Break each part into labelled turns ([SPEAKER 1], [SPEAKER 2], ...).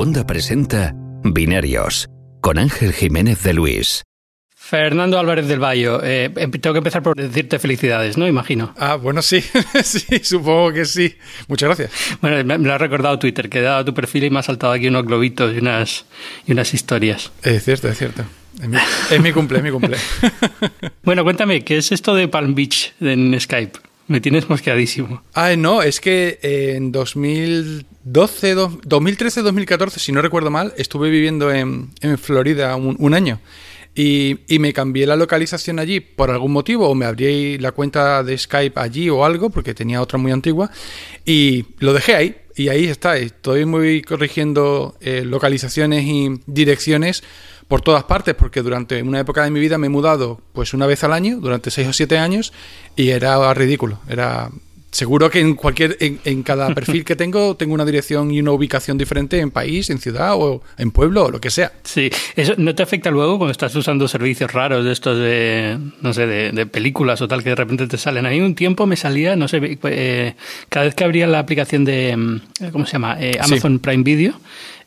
[SPEAKER 1] Segunda presenta Binarios con Ángel Jiménez de Luis.
[SPEAKER 2] Fernando Álvarez del Valle, eh, em, tengo que empezar por decirte felicidades, ¿no? Imagino.
[SPEAKER 3] Ah, bueno, sí, sí, supongo que sí. Muchas gracias.
[SPEAKER 2] Bueno, me, lo ha recordado Twitter, que he dado tu perfil y me ha saltado aquí unos globitos y unas, y unas historias.
[SPEAKER 3] Es cierto, es cierto. Es mi, es mi cumple, es mi cumple.
[SPEAKER 2] bueno, cuéntame, ¿qué es esto de Palm Beach en Skype? Me tienes mosqueadísimo.
[SPEAKER 3] Ah, no, es que en 2012, 2013, 2014, si no recuerdo mal, estuve viviendo en, en Florida un, un año. Y, me cambié la localización allí por algún motivo, o me abrí la cuenta de Skype allí o algo, porque tenía otra muy antigua, y lo dejé ahí. Y ahí está, estoy muy corrigiendo eh, localizaciones y direcciones por todas partes, porque durante una época de mi vida me he mudado pues una vez al año, durante seis o siete años, y era ridículo, era Seguro que en cualquier, en, cada perfil que tengo, tengo una dirección y una ubicación diferente en país, en ciudad o en pueblo o lo que sea.
[SPEAKER 2] Sí, eso no te afecta luego cuando estás usando servicios raros de estos de, no sé, de, películas o tal que de repente te salen. A mí un tiempo me salía, no sé, eh, cada vez que abría la aplicación de, mm, ¿cómo se llama? Eh, Amazon Prime Video,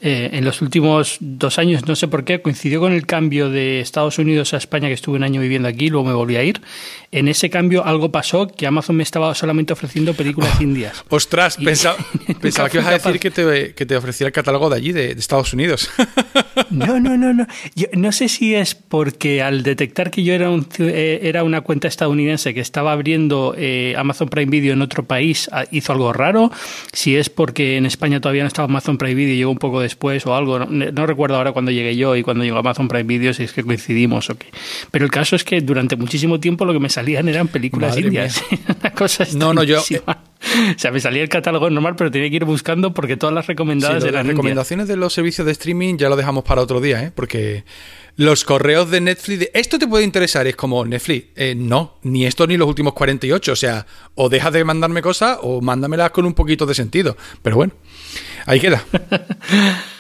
[SPEAKER 2] eh, en los últimos dos años, no sé por qué, coincidió con el cambio de Estados Unidos a España, que estuve un año viviendo aquí, luego me volví a ir. En ese cambio algo pasó que Amazon me estaba solamente ofreciendo películas oh, indias.
[SPEAKER 3] Ostras, pensaba, pensaba que ibas a decir que te, que te, ofrecía el catálogo de allí, de, Estados Unidos.
[SPEAKER 2] No, no, no, no. Yo no sé si es porque al detectar que yo era, un, eh, era una cuenta estadounidense que estaba abriendo eh, Amazon Prime Video en otro país, ah, hizo algo raro. Si es porque en España todavía no estaba Amazon Prime Video y llegó un poco de después o algo. No, recuerdo ahora cuando llegué yo y cuando llegó Amazon Prime Video si es que coincidimos o qué. Pero el caso es que durante muchísimo tiempo lo que me salían eran películas indias. Una cosa No, no, yo. O sea, me salía el catálogo normal, pero tenía que ir buscando porque todas las recomendadas eran.
[SPEAKER 3] Las recomendaciones de los servicios de streaming ya lo dejamos para otro día, ¿eh? Porque los correos de Netflix de esto te puede interesar, es como Netflix, eh, no, ni esto ni los últimos 48, o sea, o dejas de mandarme cosas o mándamelas con un poquito de sentido. Pero bueno, ahí queda.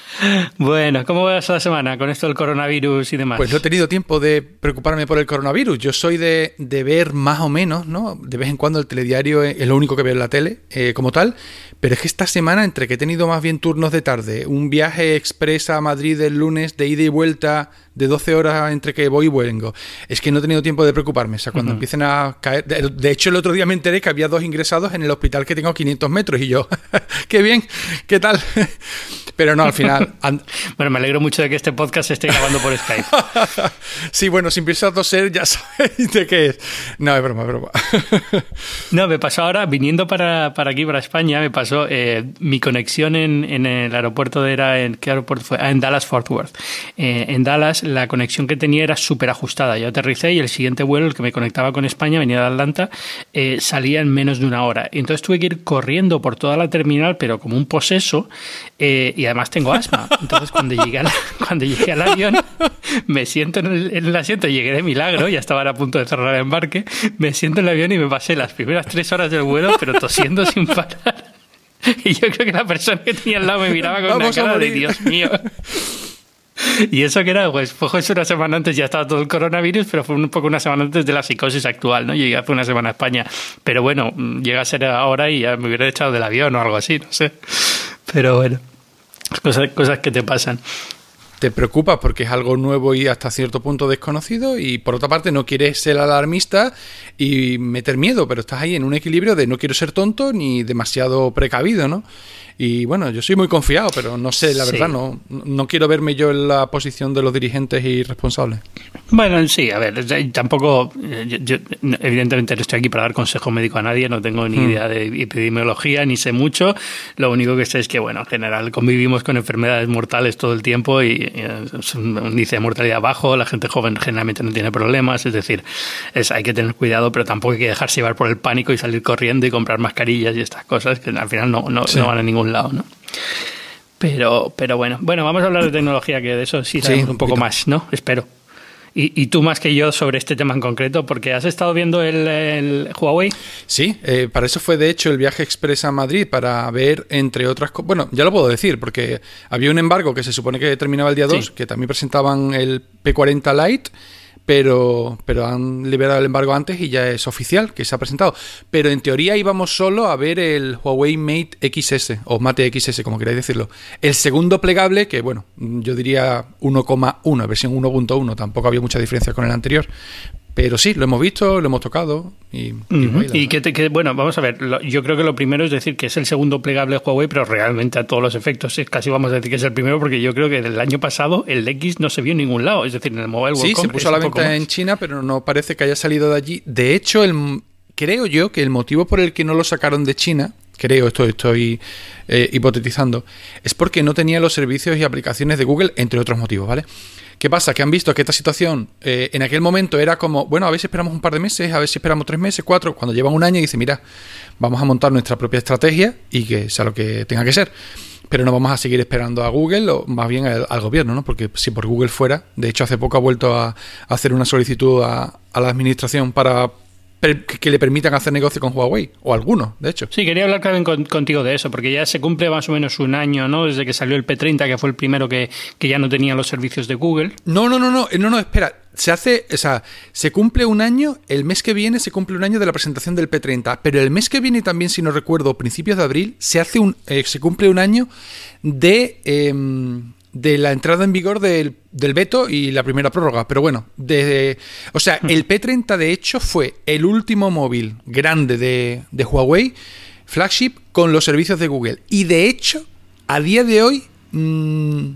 [SPEAKER 2] Bueno, ¿cómo vas la semana con esto del coronavirus y demás?
[SPEAKER 3] Pues no he tenido tiempo de preocuparme por el coronavirus. Yo soy de, ver más o menos, ¿no? De vez en cuando el telediario es, lo único que veo en la tele eh, como tal. Pero es que esta semana, entre que he tenido más bien turnos de tarde, un viaje express a Madrid el lunes de ida y vuelta de 12 horas entre que voy y vuelvo, es que no he tenido tiempo de preocuparme. O sea, cuando empiecen a caer. De, hecho, el otro día me enteré que había dos ingresados en el hospital que tengo a 500 metros y yo, qué bien, qué tal. Pero no, al final.
[SPEAKER 2] bueno, me alegro mucho de que este podcast se esté grabando por Skype.
[SPEAKER 3] sí, bueno, si empiezas a toser, ya sabéis de qué es. No, es broma, es broma.
[SPEAKER 2] no, me pasó ahora, viniendo para, para aquí, para España, me pasó eh, mi conexión en, en, el aeropuerto de era. ¿En qué aeropuerto fue? Ah, en Dallas Fort Worth. Eh, en Dallas, la conexión que tenía era súper ajustada. Yo aterricé y el siguiente vuelo, el que me conectaba con España, venía de Atlanta, eh, salía en menos de una hora. Y entonces tuve que ir corriendo por toda la terminal, pero como un poseso. Eh, y además tengo asma. Entonces cuando llegué, cuando llegué al avión, me siento en el, asiento, llegué de milagro, ya estaba a punto de cerrar el embarque, me siento en el avión y me pasé las primeras tres horas del vuelo, pero tosiendo sin parar. Y yo creo que la persona que tenía al lado me miraba con una cara de Dios mío. Y eso que era, pues, fue una semana antes, ya estaba todo el coronavirus, pero fue un poco una semana antes de la psicosis actual, ¿no? Llegué hace una semana a España. Pero bueno, llega a ser ahora y ya me hubiera echado del avión o algo así, no sé. Pero bueno. Cosas, cosas que te pasan.
[SPEAKER 3] Te preocupas porque es algo nuevo y hasta cierto punto desconocido y por otra parte no quieres ser alarmista y meter miedo, pero estás ahí en un equilibrio de no quiero ser tonto ni demasiado precavido, ¿no? Y bueno, yo soy muy confiado, pero no sé, la verdad, no, no quiero verme yo en la posición de los dirigentes y responsables.
[SPEAKER 2] Bueno, sí, a ver, tampoco, eh, yo, evidentemente no estoy aquí para dar consejo médico a nadie, no tengo ni hmm. idea de epidemiología, ni sé mucho. Lo único que sé es que, bueno, en general convivimos con enfermedades mortales todo el tiempo y, es un índice de mortalidad bajo, la gente joven generalmente no tiene problemas, es decir, es, hay que tener cuidado, pero tampoco hay que dejarse llevar por el pánico y salir corriendo y comprar mascarillas y estas cosas que al final no, no, no van a ningún lado, ¿no? Pero, pero bueno, bueno, vamos a hablar de tecnología, que de eso sí sabemos un poco más, ¿no? Espero. Y, tú más que yo sobre este tema en concreto, porque has estado viendo el, Huawei.
[SPEAKER 3] Sí, eh, para eso fue de hecho el viaje express a Madrid, para ver, entre otras cosas, bueno, ya lo puedo decir, porque había un embargo que se supone que terminaba el día 2, que también presentaban el P40 Lite, pero, pero han liberado el embargo antes y ya es oficial que se ha presentado. Pero en teoría íbamos solo a ver el Huawei Mate XS o Mate XS, como queráis decirlo. El segundo plegable, que bueno, yo diría 1,1, versión 1.1, tampoco había mucha diferencia con el anterior, pero sí, lo hemos visto, lo hemos tocado. Y,
[SPEAKER 2] y, que, bueno, vamos a ver, yo creo que lo primero es decir que es el segundo plegable de Huawei, pero realmente a todos los efectos es casi vamos a decir que es el primero, porque yo creo que el año pasado el X no se vio en ningún lado, es decir, en el Mobile World
[SPEAKER 3] Sí, se puso a la venta en China, pero no parece que haya salido de allí. De hecho, el, creo yo que el motivo por el que no lo sacaron de China creo, esto estoy eh, hipotetizando, es porque no tenía los servicios y aplicaciones de Google, entre otros motivos, ¿vale? ¿Qué pasa? Que han visto que esta situación eh, en aquel momento era como, bueno, a si esperamos un par de meses, a si esperamos tres meses, cuatro, cuando llevan un año y dicen, mira, vamos a montar nuestra propia estrategia y que sea lo que tenga que ser. Pero no vamos a seguir esperando a Google o más bien al, gobierno, ¿no? Porque si por Google fuera, de hecho hace poco ha vuelto a, hacer una solicitud a la administración para que le permitan hacer negocio con Huawei, o algunos, de hecho.
[SPEAKER 2] Sí, quería hablar también contigo de eso, porque ya se cumple más o menos un año, ¿no? Desde que salió el P30, que fue el primero que, ya no tenía los servicios de Google.
[SPEAKER 3] No, no, no, no, no, no, espera. Se hace, o sea, se cumple un año, el mes que viene se cumple un año de la presentación del P30, pero el mes que viene también, si no recuerdo, principios de abril, se hace un, eh, se cumple un año de em, de la entrada en vigor del, del, veto y la primera prórroga. Pero bueno, desde, o sea, el P30 de hecho fue el último móvil grande de, de Huawei, flagship, con los servicios de Google. Y de hecho, a día de hoy, mm,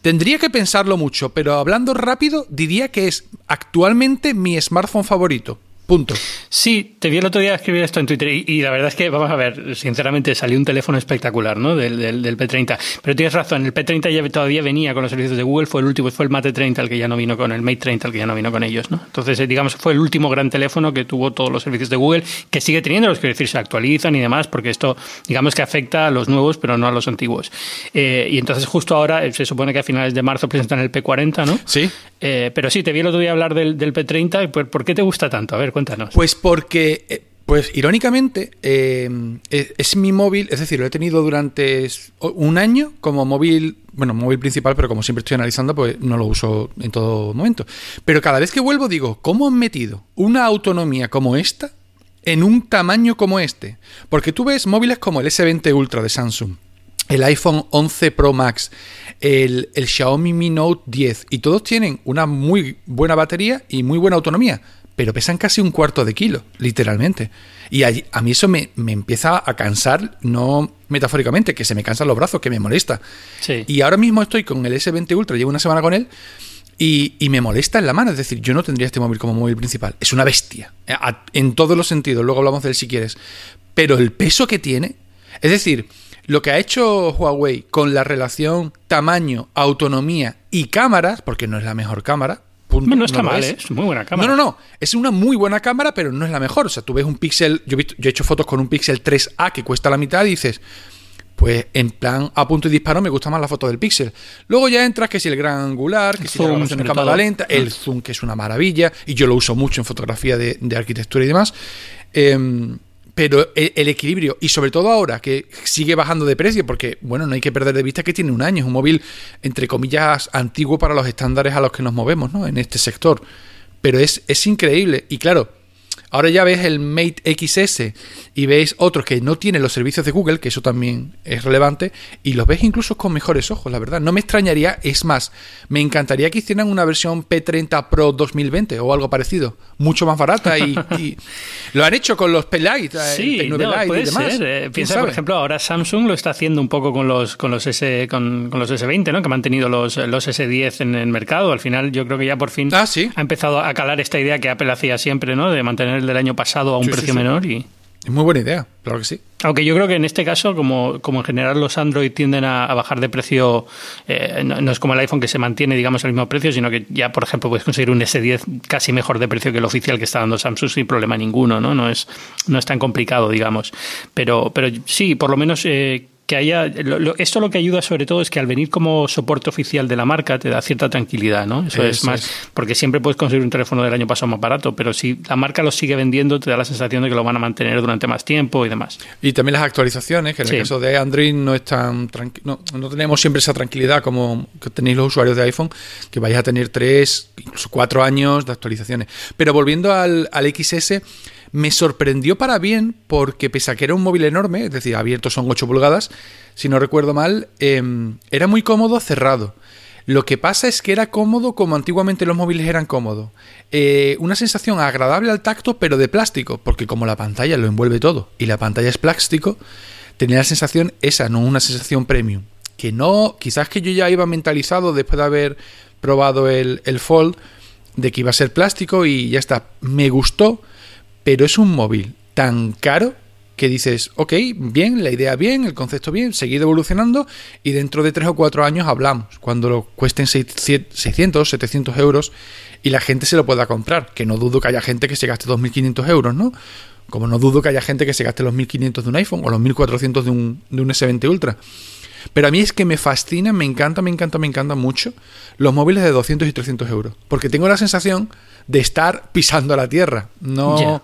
[SPEAKER 3] tendría que pensarlo mucho, pero hablando rápido, diría que es actualmente mi smartphone favorito. Punto.
[SPEAKER 2] Sí, te vi el otro día escribir esto en Twitter y, la verdad es que, vamos a ver, sinceramente salió un teléfono espectacular, ¿no? Del, del, P30. Pero tienes razón, el P30 ya todavía venía con los servicios de Google, fue el último, fue el Mate 30 el que ya no vino con el Mate 30 el que ya no vino con ellos, ¿no? Entonces, eh, digamos, fue el último gran teléfono que tuvo todos los servicios de Google, que sigue teniendo, los quiero decir, se actualizan y demás, porque esto, digamos que afecta a los nuevos, pero no a los antiguos. Eh, y entonces, justo ahora, eh, se supone que a finales de marzo presentan el P40, ¿no?
[SPEAKER 3] Sí.
[SPEAKER 2] pero sí, te vi el otro día hablar del, del P30, ¿por qué te gusta tanto? A ver, cuéntanos.
[SPEAKER 3] Pues por porque, eh, pues irónicamente, eh, es, mi móvil, es decir, lo he tenido durante un año como móvil, bueno, móvil principal, pero como siempre estoy analizando, pues no lo uso en todo momento. Pero cada vez que vuelvo digo, ¿cómo han metido una autonomía como esta en un tamaño como este? Porque tú ves móviles como el S20 Ultra de Samsung, el iPhone 11 Pro Max, el, el, Xiaomi Mi Note 10, y todos tienen una muy buena batería y muy buena autonomía pero pesan casi un cuarto de kilo, literalmente. Y a, mí eso me, empieza a cansar, no metafóricamente, que se me cansan los brazos, que me molesta. Y ahora mismo estoy con el S20 Ultra, llevo una semana con él, y, me molesta en la mano. Es decir, yo no tendría este móvil como móvil principal. Es una bestia, en todos los sentidos, luego hablamos de él si quieres. Pero el peso que tiene, es decir, lo que ha hecho Huawei con la relación tamaño, autonomía y cámaras, porque no es la mejor cámara,
[SPEAKER 2] no está mal, ¿eh? es. muy buena cámara.
[SPEAKER 3] No, no, no. Es una muy buena cámara, pero no es la mejor. O sea, tú ves un Pixel. Yo he, yo he hecho fotos con un Pixel 3A que cuesta la mitad y dices. Pues en plan a punto y disparo me gusta más la foto del Pixel. Luego ya entras que si el gran angular, que si la en cámara lenta, el zoom que es una maravilla y yo lo uso mucho en fotografía de, de arquitectura y demás. Eh, pero el, equilibrio, y sobre todo ahora que sigue bajando de precio, porque, bueno, no hay que perder de vista que tiene un año, es un móvil, entre comillas, antiguo para los estándares a los que nos movemos, ¿no? En este sector. Pero es, es increíble. Y claro, Ahora ya ves el Mate XS y veis otros que no tienen los servicios de Google, que eso también es relevante, y los ves incluso con mejores ojos, la verdad. No me extrañaría, es más, me encantaría que hicieran una versión P30 Pro 2020 o algo parecido, mucho más barata y, lo han hecho con los
[SPEAKER 2] eh, sí, y demás. Eh, piensa, por ejemplo, ahora Samsung lo está haciendo un poco con los con los S con, los S20, ¿no? Que han mantenido los, los S10 en el mercado. Al final, yo creo que ya por fin
[SPEAKER 3] ah,
[SPEAKER 2] ha empezado a calar esta idea que Apple hacía siempre, ¿no? De mantener del año pasado a un precio menor y...
[SPEAKER 3] Es muy buena idea, claro que sí.
[SPEAKER 2] Aunque yo creo que en este caso, como, como en general los Android tienden a, bajar de precio, eh, no, es como el iPhone que se mantiene, digamos, al mismo precio, sino que ya, por ejemplo, puedes conseguir un S10 casi mejor de precio que el oficial que está dando Samsung sin problema ninguno, ¿no? No es, no es tan complicado, digamos. Pero, pero sí, por lo menos... Eh, que haya. esto lo que ayuda sobre todo es que al venir como soporte oficial de la marca te da cierta tranquilidad, ¿no? Eso, es más. Porque siempre puedes conseguir un teléfono del año pasado más barato, pero si la marca lo sigue vendiendo, te da la sensación de que lo van a mantener durante más tiempo y demás.
[SPEAKER 3] Y también las actualizaciones, que en el caso de Android no están no, no tenemos siempre esa tranquilidad como que tenéis los usuarios de iPhone, que vais a tener tres, incluso cuatro años de actualizaciones. Pero volviendo al, al XS me sorprendió para bien porque pese a que era un móvil enorme, es decir, abierto son 8 pulgadas, si no recuerdo mal, em, era muy cómodo cerrado. Lo que pasa es que era cómodo como antiguamente los móviles eran cómodos. Eh, una sensación agradable al tacto, pero de plástico, porque como la pantalla lo envuelve todo y la pantalla es plástico, tenía la sensación esa, no una sensación premium. Que no, quizás que yo ya iba mentalizado después de haber probado el, el Fold, de que iba a ser plástico y ya está. Me gustó, pero es un móvil tan caro que dices, ok, bien, la idea bien, el concepto bien, seguir evolucionando y dentro de tres o cuatro años hablamos, cuando lo cuesten 600, 700 euros y la gente se lo pueda comprar, que no dudo que haya gente que se gaste 2.500 euros, ¿no? Como no dudo que haya gente que se gaste los 1.500 de un iPhone o los 1.400 de un, de un S20 Ultra. Pero a mí es que me fascina, me encanta, me encanta, me encanta mucho los móviles de 200 y 300 euros. Porque tengo la sensación de estar pisando la tierra. No.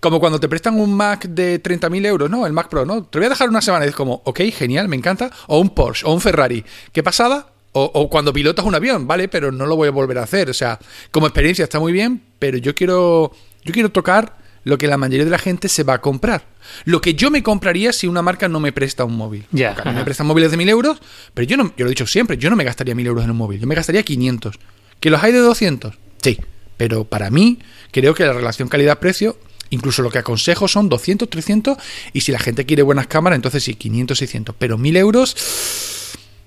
[SPEAKER 3] Como cuando te prestan un Mac de 30.000 euros, ¿no? El Mac Pro, ¿no? Te voy a dejar una semana y es como, ok, genial, me encanta. O un Porsche, o un Ferrari. ¿Qué pasada? O, o, cuando pilotas un avión, ¿vale? Pero no lo voy a volver a hacer. O sea, como experiencia está muy bien, pero yo quiero. Yo quiero tocar lo que la mayoría de la gente se va a comprar. Lo que yo me compraría si una marca no me presta un móvil.
[SPEAKER 2] Ya.
[SPEAKER 3] me prestan móviles de 1000 euros, pero yo no, yo lo he dicho siempre, yo no me gastaría 1000 euros en un móvil, yo me gastaría 500. ¿Que los hay de 200? Sí. Pero para mí, creo que la relación calidad-precio Incluso lo que aconsejo son 200, 300 y si la gente quiere buenas cámaras, entonces sí, 500, 600. Pero 1000 euros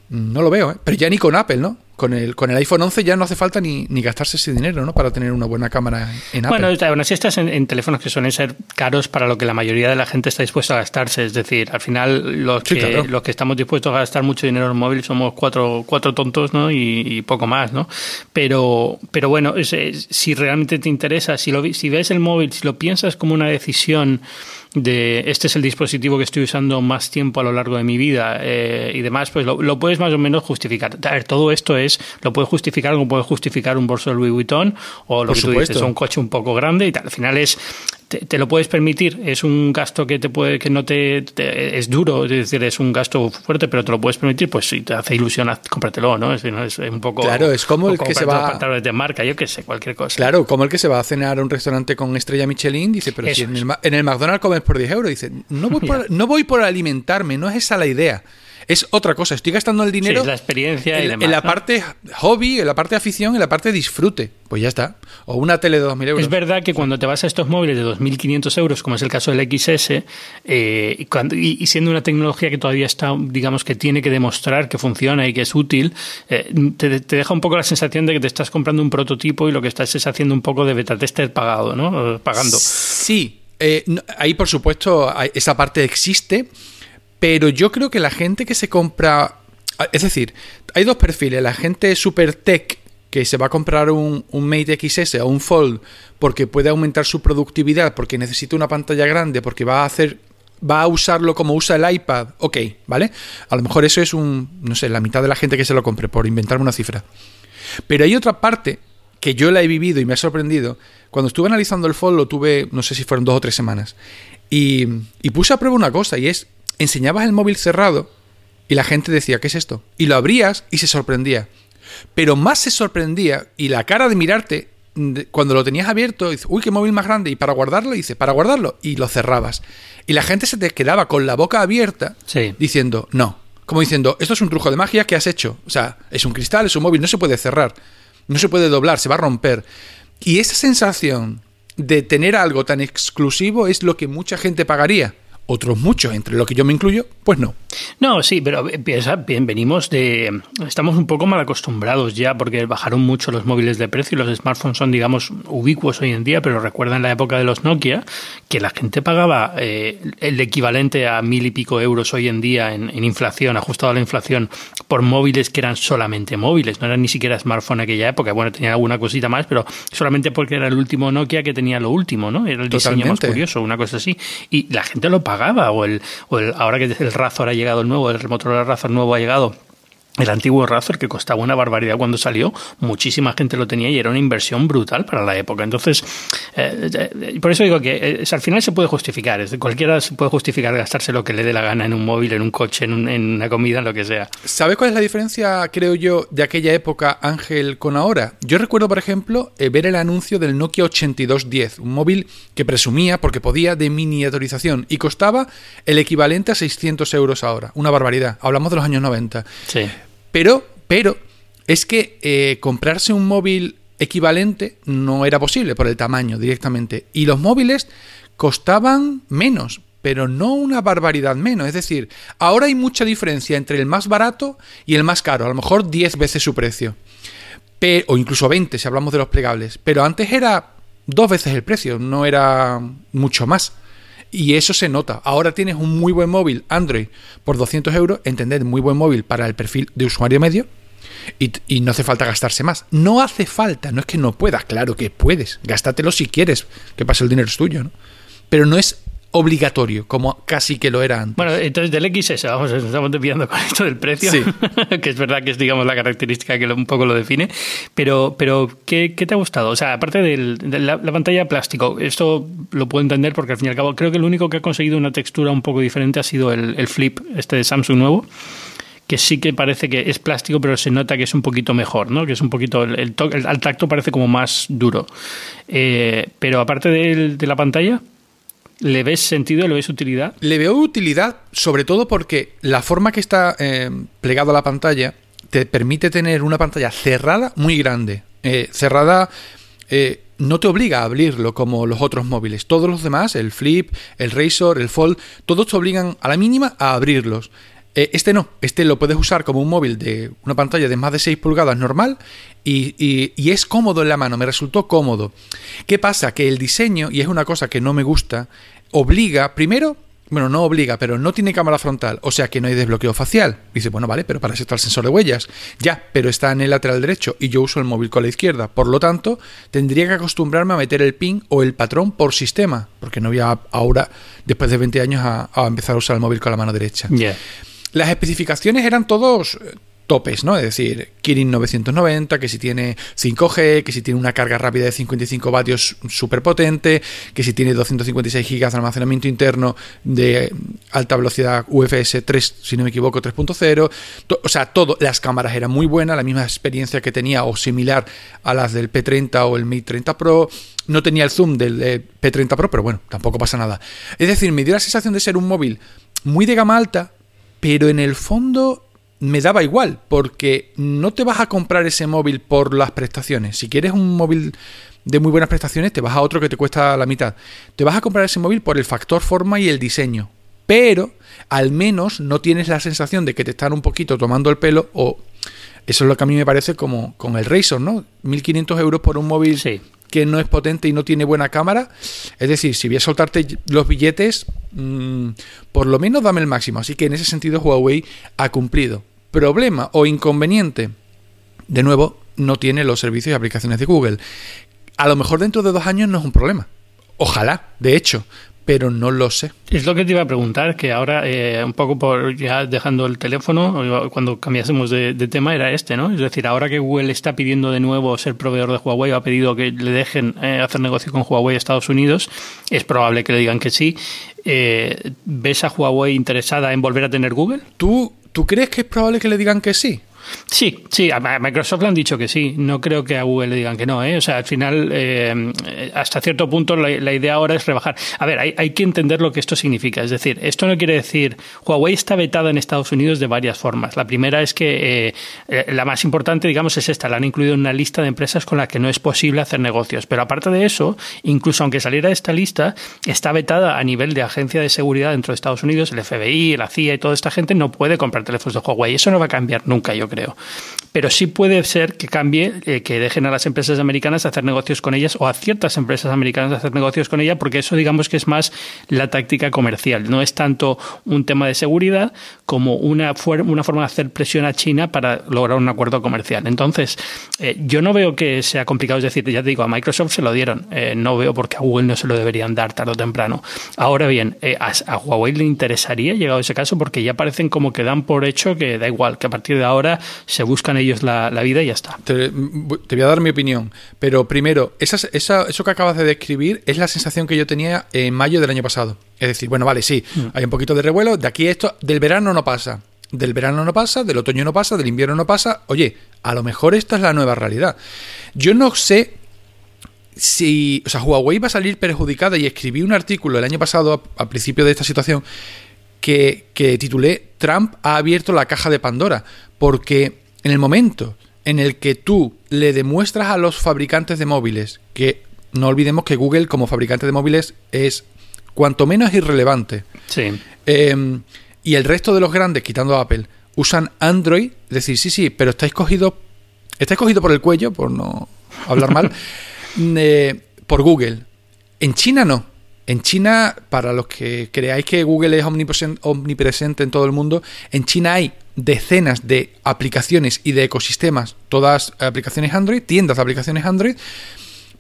[SPEAKER 3] no lo veo, ¿eh? Pero ya ni con Apple, ¿no? Con el, con el iPhone 11 ya no hace falta ni, ni gastarse ese dinero, ¿no? Para tener una buena cámara en Apple.
[SPEAKER 2] Bueno, aún así estás en, teléfonos que suelen ser caros para lo que la mayoría de la gente está dispuesta a gastarse. Es decir, al final los, que, los que estamos dispuestos a gastar mucho dinero en móvil somos cuatro, cuatro tontos, ¿no? Y, poco más, ¿no? Pero, pero bueno, si realmente te interesa, si, lo, si ves el móvil, si lo piensas como una decisión de este es el dispositivo que estoy usando más tiempo a lo largo de mi vida eh, y demás, pues lo, puedes más o menos justificar. A ver, todo esto es, lo puedes justificar como puedes justificar un bolso de Louis Vuitton o lo que tú dices, un coche un poco grande y tal. Al final es te, lo puedes permitir. Es un gasto que te puede, que no te, es duro, es decir, es un gasto fuerte, pero te lo puedes permitir. Pues si te hace ilusión, cómpratelo, ¿no? Es, es un poco.
[SPEAKER 3] Claro, es como el que se va.
[SPEAKER 2] de marca, yo qué sé, cualquier cosa.
[SPEAKER 3] Claro, como el que se va a cenar a un restaurante con estrella Michelin, dice, pero si en el, en el, McDonald's comes por 10 euros, dice, no voy por, no voy por alimentarme, no es esa la idea es otra cosa. Estoy gastando el dinero.
[SPEAKER 2] es la experiencia
[SPEAKER 3] en, en la parte hobby, en la parte afición, en la parte disfrute. Pues ya está. O una tele de 2.000 euros.
[SPEAKER 2] Es verdad que cuando te vas a estos móviles de 2.500 euros, como es el caso del XS, eh, y, cuando, y, siendo una tecnología que todavía está, digamos, que tiene que demostrar que funciona y que es útil, eh, te, deja un poco la sensación de que te estás comprando un prototipo y lo que estás es haciendo un poco de beta tester pagado, ¿no? Pagando.
[SPEAKER 3] Sí. Eh, ahí, por supuesto, esa parte existe pero yo creo que la gente que se compra. Es decir, hay dos perfiles. La gente super tech que se va a comprar un, un, Mate XS o un Fold porque puede aumentar su productividad, porque necesita una pantalla grande, porque va a hacer. Va a usarlo como usa el iPad, ok, ¿vale? A lo mejor eso es un, no sé, la mitad de la gente que se lo compre, por inventarme una cifra. Pero hay otra parte que yo la he vivido y me ha sorprendido. Cuando estuve analizando el Fold lo tuve, no sé si fueron dos o tres semanas. Y, y puse a prueba una cosa, y es enseñabas el móvil cerrado y la gente decía, ¿qué es esto? Y lo abrías y se sorprendía. Pero más se sorprendía y la cara de mirarte cuando lo tenías abierto, dice, uy, qué móvil más grande. Y para guardarlo, dice, para guardarlo. Y lo cerrabas. Y la gente se te quedaba con la boca abierta diciendo, no. Como diciendo, esto es un truco de magia que has hecho. O sea, es un cristal, es un móvil, no se puede cerrar. No se puede doblar, se va a romper. Y esa sensación de tener algo tan exclusivo es lo que mucha gente pagaría otros muchos, entre los que yo me incluyo, pues no.
[SPEAKER 2] No, sí, pero piensa, bien, venimos de. Estamos un poco mal acostumbrados ya porque bajaron mucho los móviles de precio y los smartphones son, digamos, ubicuos hoy en día, pero recuerda en la época de los Nokia que la gente pagaba eh, el equivalente a mil y pico euros hoy en día en, inflación, ajustado a la inflación, por móviles que eran solamente móviles, no eran ni siquiera smartphone aquella época. Bueno, tenían alguna cosita más, pero solamente porque era el último Nokia que tenía lo último, ¿no? Era el diseño más curioso, una cosa así. Y la gente lo pagaba, o el, o el ahora que el Razor ha llegado el nuevo, el Motorola Razr nuevo ha llegado el antiguo Razor, que costaba una barbaridad cuando salió, muchísima gente lo tenía y era una inversión brutal para la época. Entonces, eh, eh, por eso digo que eh, al final se puede justificar. cualquiera se puede justificar gastarse lo que le dé la gana en un móvil, en un coche, en, una comida, en lo que sea.
[SPEAKER 3] ¿Sabes cuál es la diferencia, creo yo, de aquella época, Ángel, con ahora? Yo recuerdo, por ejemplo, ver el anuncio del Nokia 8210, un móvil que presumía, porque podía, de miniaturización y costaba el equivalente a 600 euros ahora. Una barbaridad. Hablamos de los años 90.
[SPEAKER 2] Sí.
[SPEAKER 3] Pero, pero, es que eh, comprarse un móvil equivalente no era posible por el tamaño directamente. Y los móviles costaban menos, pero no una barbaridad menos. Es decir, ahora hay mucha diferencia entre el más barato y el más caro, a lo mejor 10 veces su precio. o incluso 20 si hablamos de los plegables. Pero antes era dos veces el precio, no era mucho más. Y eso se nota. Ahora tienes un muy buen móvil Android por 200 euros, entended, muy buen móvil para el perfil de usuario medio. Y, no hace falta gastarse más. No hace falta, no es que no puedas, claro que puedes. Gástatelo si quieres, que pase el dinero es tuyo, ¿no? Pero no es obligatorio, como casi que lo era antes.
[SPEAKER 2] Bueno, entonces del XS, vamos, estamos desviando con esto del precio, sí. que es verdad que es, digamos, la característica que un poco lo define, pero, pero ¿qué, te ha gustado? O sea, aparte de la, pantalla plástico, esto lo puedo entender porque al fin y al cabo creo que el único que ha conseguido una textura un poco diferente ha sido el, Flip, este de Samsung nuevo, que sí que parece que es plástico, pero se nota que es un poquito mejor, ¿no? Que es un poquito, el, el, al tacto parece como más duro. Eh, pero aparte de la pantalla, ¿Le ves sentido, le ves utilidad?
[SPEAKER 3] Le veo utilidad, sobre todo porque la forma que está eh, plegado a la pantalla te permite tener una pantalla cerrada muy grande. Eh, cerrada eh, no te obliga a abrirlo como los otros móviles. Todos los demás, el Flip, el Razor, el Fold, todos te obligan a la mínima a abrirlos. Eh, este no, este lo puedes usar como un móvil de una pantalla de más de 6 pulgadas normal y, es cómodo en la mano, me resultó cómodo. ¿Qué pasa? Que el diseño, y es una cosa que no me gusta, obliga, primero, bueno, no obliga, pero no tiene cámara frontal, o sea que no hay desbloqueo facial. Dice, bueno, vale, pero para eso está el sensor de huellas. Ya, pero está en el lateral derecho y yo uso el móvil con la izquierda. Por lo tanto, tendría que acostumbrarme a meter el pin o el patrón por sistema, porque no voy a ahora, después de 20 años, a, empezar a usar el móvil con la mano derecha. Las especificaciones eran todos eh, topes, ¿no? Es decir, Kirin 990, que si tiene 5G, que si tiene una carga rápida de 55 vatios súper potente, que si tiene 256 gigas de almacenamiento interno de alta velocidad UFS 3, si no me equivoco, 3.0. O sea, todo, las cámaras eran muy buenas, la misma experiencia que tenía o similar a las del P30 o el Mate 30 Pro. No tenía el zoom del eh, P30 Pro, pero bueno, tampoco pasa nada. Es decir, me dio la sensación de ser un móvil muy de gama alta, pero en el fondo me daba igual, porque no te vas a comprar ese móvil por las prestaciones. Si quieres un móvil de muy buenas prestaciones, te vas a otro que te cuesta la mitad. Te vas a comprar ese móvil por el factor forma y el diseño. Pero al menos no tienes la sensación de que te están un poquito tomando el pelo o... Eso es lo que a mí me parece como con el Razor, ¿no? 1.500 euros por un móvil
[SPEAKER 2] sí
[SPEAKER 3] que no es potente y no tiene buena cámara. Es decir, si voy a soltarte los billetes, mm, por lo menos dame el máximo. Así que en ese sentido Huawei ha cumplido. Problema o inconveniente, de nuevo, no tiene los servicios y aplicaciones de Google. A lo mejor dentro de dos años no es un problema. Ojalá, de hecho, pero no lo sé.
[SPEAKER 2] Es lo que te iba a preguntar, que ahora, eh, un poco por ya dejando el teléfono, cuando cambiásemos de, tema, era este, ¿no? Es decir, ahora que Google está pidiendo de nuevo ser proveedor de Huawei, ha pedido que le dejen eh, hacer negocio con Huawei Estados Unidos, es probable que le digan que sí. Eh, ¿Ves a Huawei interesada en volver a tener Google?
[SPEAKER 3] ¿Tú, ¿Tú crees que es probable que le digan que sí?
[SPEAKER 2] Sí, sí, a Microsoft le han dicho que sí. No creo que a Google le digan que no. ¿eh? O sea, al final, eh, hasta cierto punto, la, idea ahora es rebajar. A ver, hay, que entender lo que esto significa. Es decir, esto no quiere decir. Huawei está vetada en Estados Unidos de varias formas. La primera es que eh, la más importante, digamos, es esta. La han incluido en una lista de empresas con las que no es posible hacer negocios. Pero aparte de eso, incluso aunque saliera de esta lista, está vetada a nivel de agencia de seguridad dentro de Estados Unidos, el FBI, la CIA y toda esta gente no puede comprar teléfonos de Huawei. Eso no va a cambiar nunca, yo creo. Pero sí puede ser que cambie, eh, que dejen a las empresas americanas hacer negocios con ellas o a ciertas empresas americanas hacer negocios con ellas, porque eso digamos que es más la táctica comercial. No es tanto un tema de seguridad como una, una forma de hacer presión a China para lograr un acuerdo comercial. Entonces, eh, yo no veo que sea complicado, es decir, ya te digo, a Microsoft se lo dieron, eh, no veo por qué a Google no se lo deberían dar tarde o temprano. Ahora bien, a, a, Huawei le interesaría, llegado ese caso, porque ya parecen como que dan por hecho que da igual, que a partir de ahora se buscan ellos la, vida y ya está.
[SPEAKER 3] Te, voy a dar mi opinión, pero primero, eso que acabas de describir es la sensación que yo tenía en mayo del año pasado. Es decir, bueno, vale, sí, mm. hay un poquito de revuelo, de aquí esto, del verano no pasa, del verano no pasa, del otoño no pasa, del invierno no pasa. Oye, a lo mejor esta es la nueva realidad. Yo no sé si, o sea, Huawei va a salir perjudicada y escribí un artículo el año pasado, al principio de esta situación, que, que titulé Trump ha abierto la caja de Pandora, porque en el momento en el que tú le demuestras a los fabricantes de móviles que no olvidemos que Google como fabricante de móviles es cuanto menos irrelevante.
[SPEAKER 2] Sí.
[SPEAKER 3] Em, y el resto de los grandes, quitando Apple, usan Android. Es decir, sí, sí, pero estáis cogido, estáis cogido por el cuello, por no hablar mal, eh, por Google. En China no. En China, para los que creáis que Google es omnipresente en todo el mundo, en China hay decenas de aplicaciones y de ecosistemas, todas aplicaciones Android, tiendas de aplicaciones Android,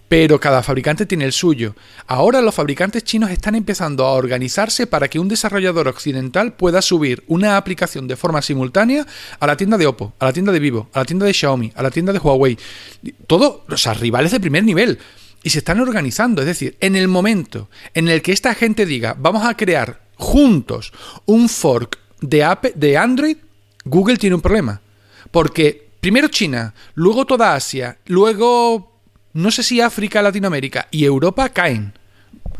[SPEAKER 3] pero cada fabricante tiene el suyo. Ahora los fabricantes chinos están empezando a organizarse para que un desarrollador occidental pueda subir una aplicación de forma simultánea a la tienda de Oppo, a la tienda de Vivo, a la tienda de Xiaomi, a la tienda de Huawei. Todo, o sea, rivales de primer nivel y se están organizando. Es decir, en el momento en el que esta gente diga, vamos a crear juntos un fork de, de Android, Google tiene un problema. Porque primero China, luego toda Asia, luego no sé si África, Latinoamérica y Europa caen.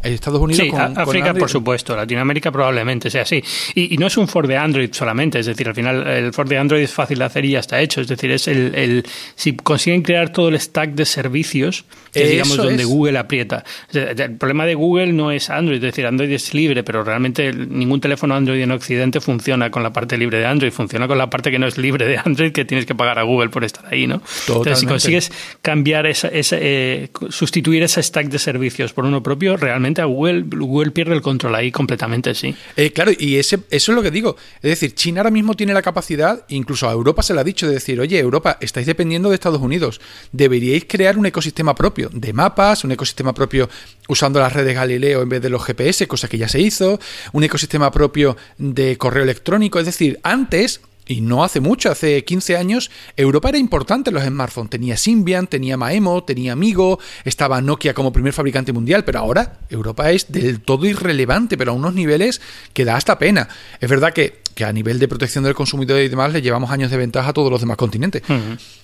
[SPEAKER 3] Estados Unidos
[SPEAKER 2] sí, África, por supuesto, Latinoamérica probablemente sea así. Y, no es un for de Android solamente, es decir, al final el for de Android es fácil de hacer y ya está hecho. Es decir, es el, si consiguen crear todo el stack de servicios, es digamos donde Google aprieta. El problema de Google no es Android, es decir, Android es libre, pero realmente ningún teléfono Android en Occidente funciona con la parte libre de Android, funciona con la parte que no es libre de Android, que tienes que pagar a Google por estar ahí, ¿no? Entonces, si consigues cambiar esa, eh, sustituir ese stack de servicios por uno propio, realmente a Google, Google pierde el control ahí completamente, sí.
[SPEAKER 3] Eh, claro, y ese, eso es lo que digo. Es decir, China ahora mismo tiene la capacidad, incluso a Europa se le ha dicho, de decir, oye, Europa, estáis dependiendo de Estados Unidos. Deberíais crear un ecosistema propio de mapas, un ecosistema propio usando las redes Galileo en vez de los GPS, cosa que ya se hizo, un ecosistema propio de correo electrónico. Es decir, antes y no hace mucho, hace 15 años, Europa era importante en los smartphones. Tenía Symbian, tenía Maemo, tenía Amigo, estaba Nokia como primer fabricante mundial, pero ahora Europa es del todo irrelevante, pero a unos niveles que da hasta pena. Es verdad que, a nivel de protección del consumidor y demás le llevamos años de ventaja a todos los demás continentes.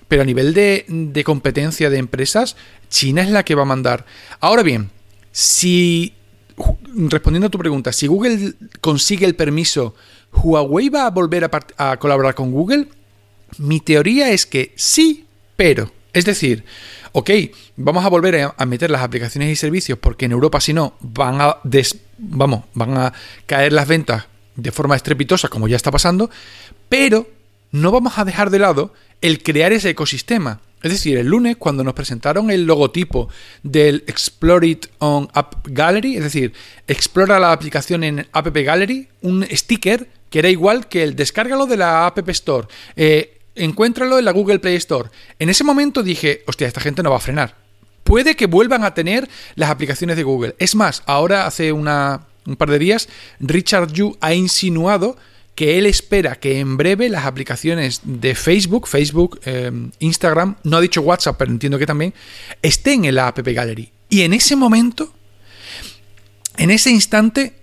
[SPEAKER 3] Pero a nivel de, de competencia de empresas, China es la que va a mandar. Ahora bien, si respondiendo a tu pregunta, si Google consigue el permiso ¿Huawei va a volver a, colaborar con Google? Mi teoría es que sí, pero. Es decir, ok, vamos a volver a, meter las aplicaciones y servicios porque en Europa si no van a vamos, van a caer las ventas de forma estrepitosa como ya está pasando, pero no vamos a dejar de lado el crear ese ecosistema. Es decir, el lunes cuando nos presentaron el logotipo del Explore It on App Gallery, es decir, explora la aplicación en App Gallery, un sticker que era igual que el descárgalo de la App Store, eh, encuéntralo en la Google Play Store. En ese momento dije, hostia, esta gente no va a frenar. Puede que vuelvan a tener las aplicaciones de Google. Es más, ahora hace una, un par de días, Richard Yu ha insinuado que él espera que en breve las aplicaciones de Facebook, Facebook, eh, Instagram, no ha dicho WhatsApp, pero entiendo que también, estén en la App Gallery. Y en ese momento, en ese instante,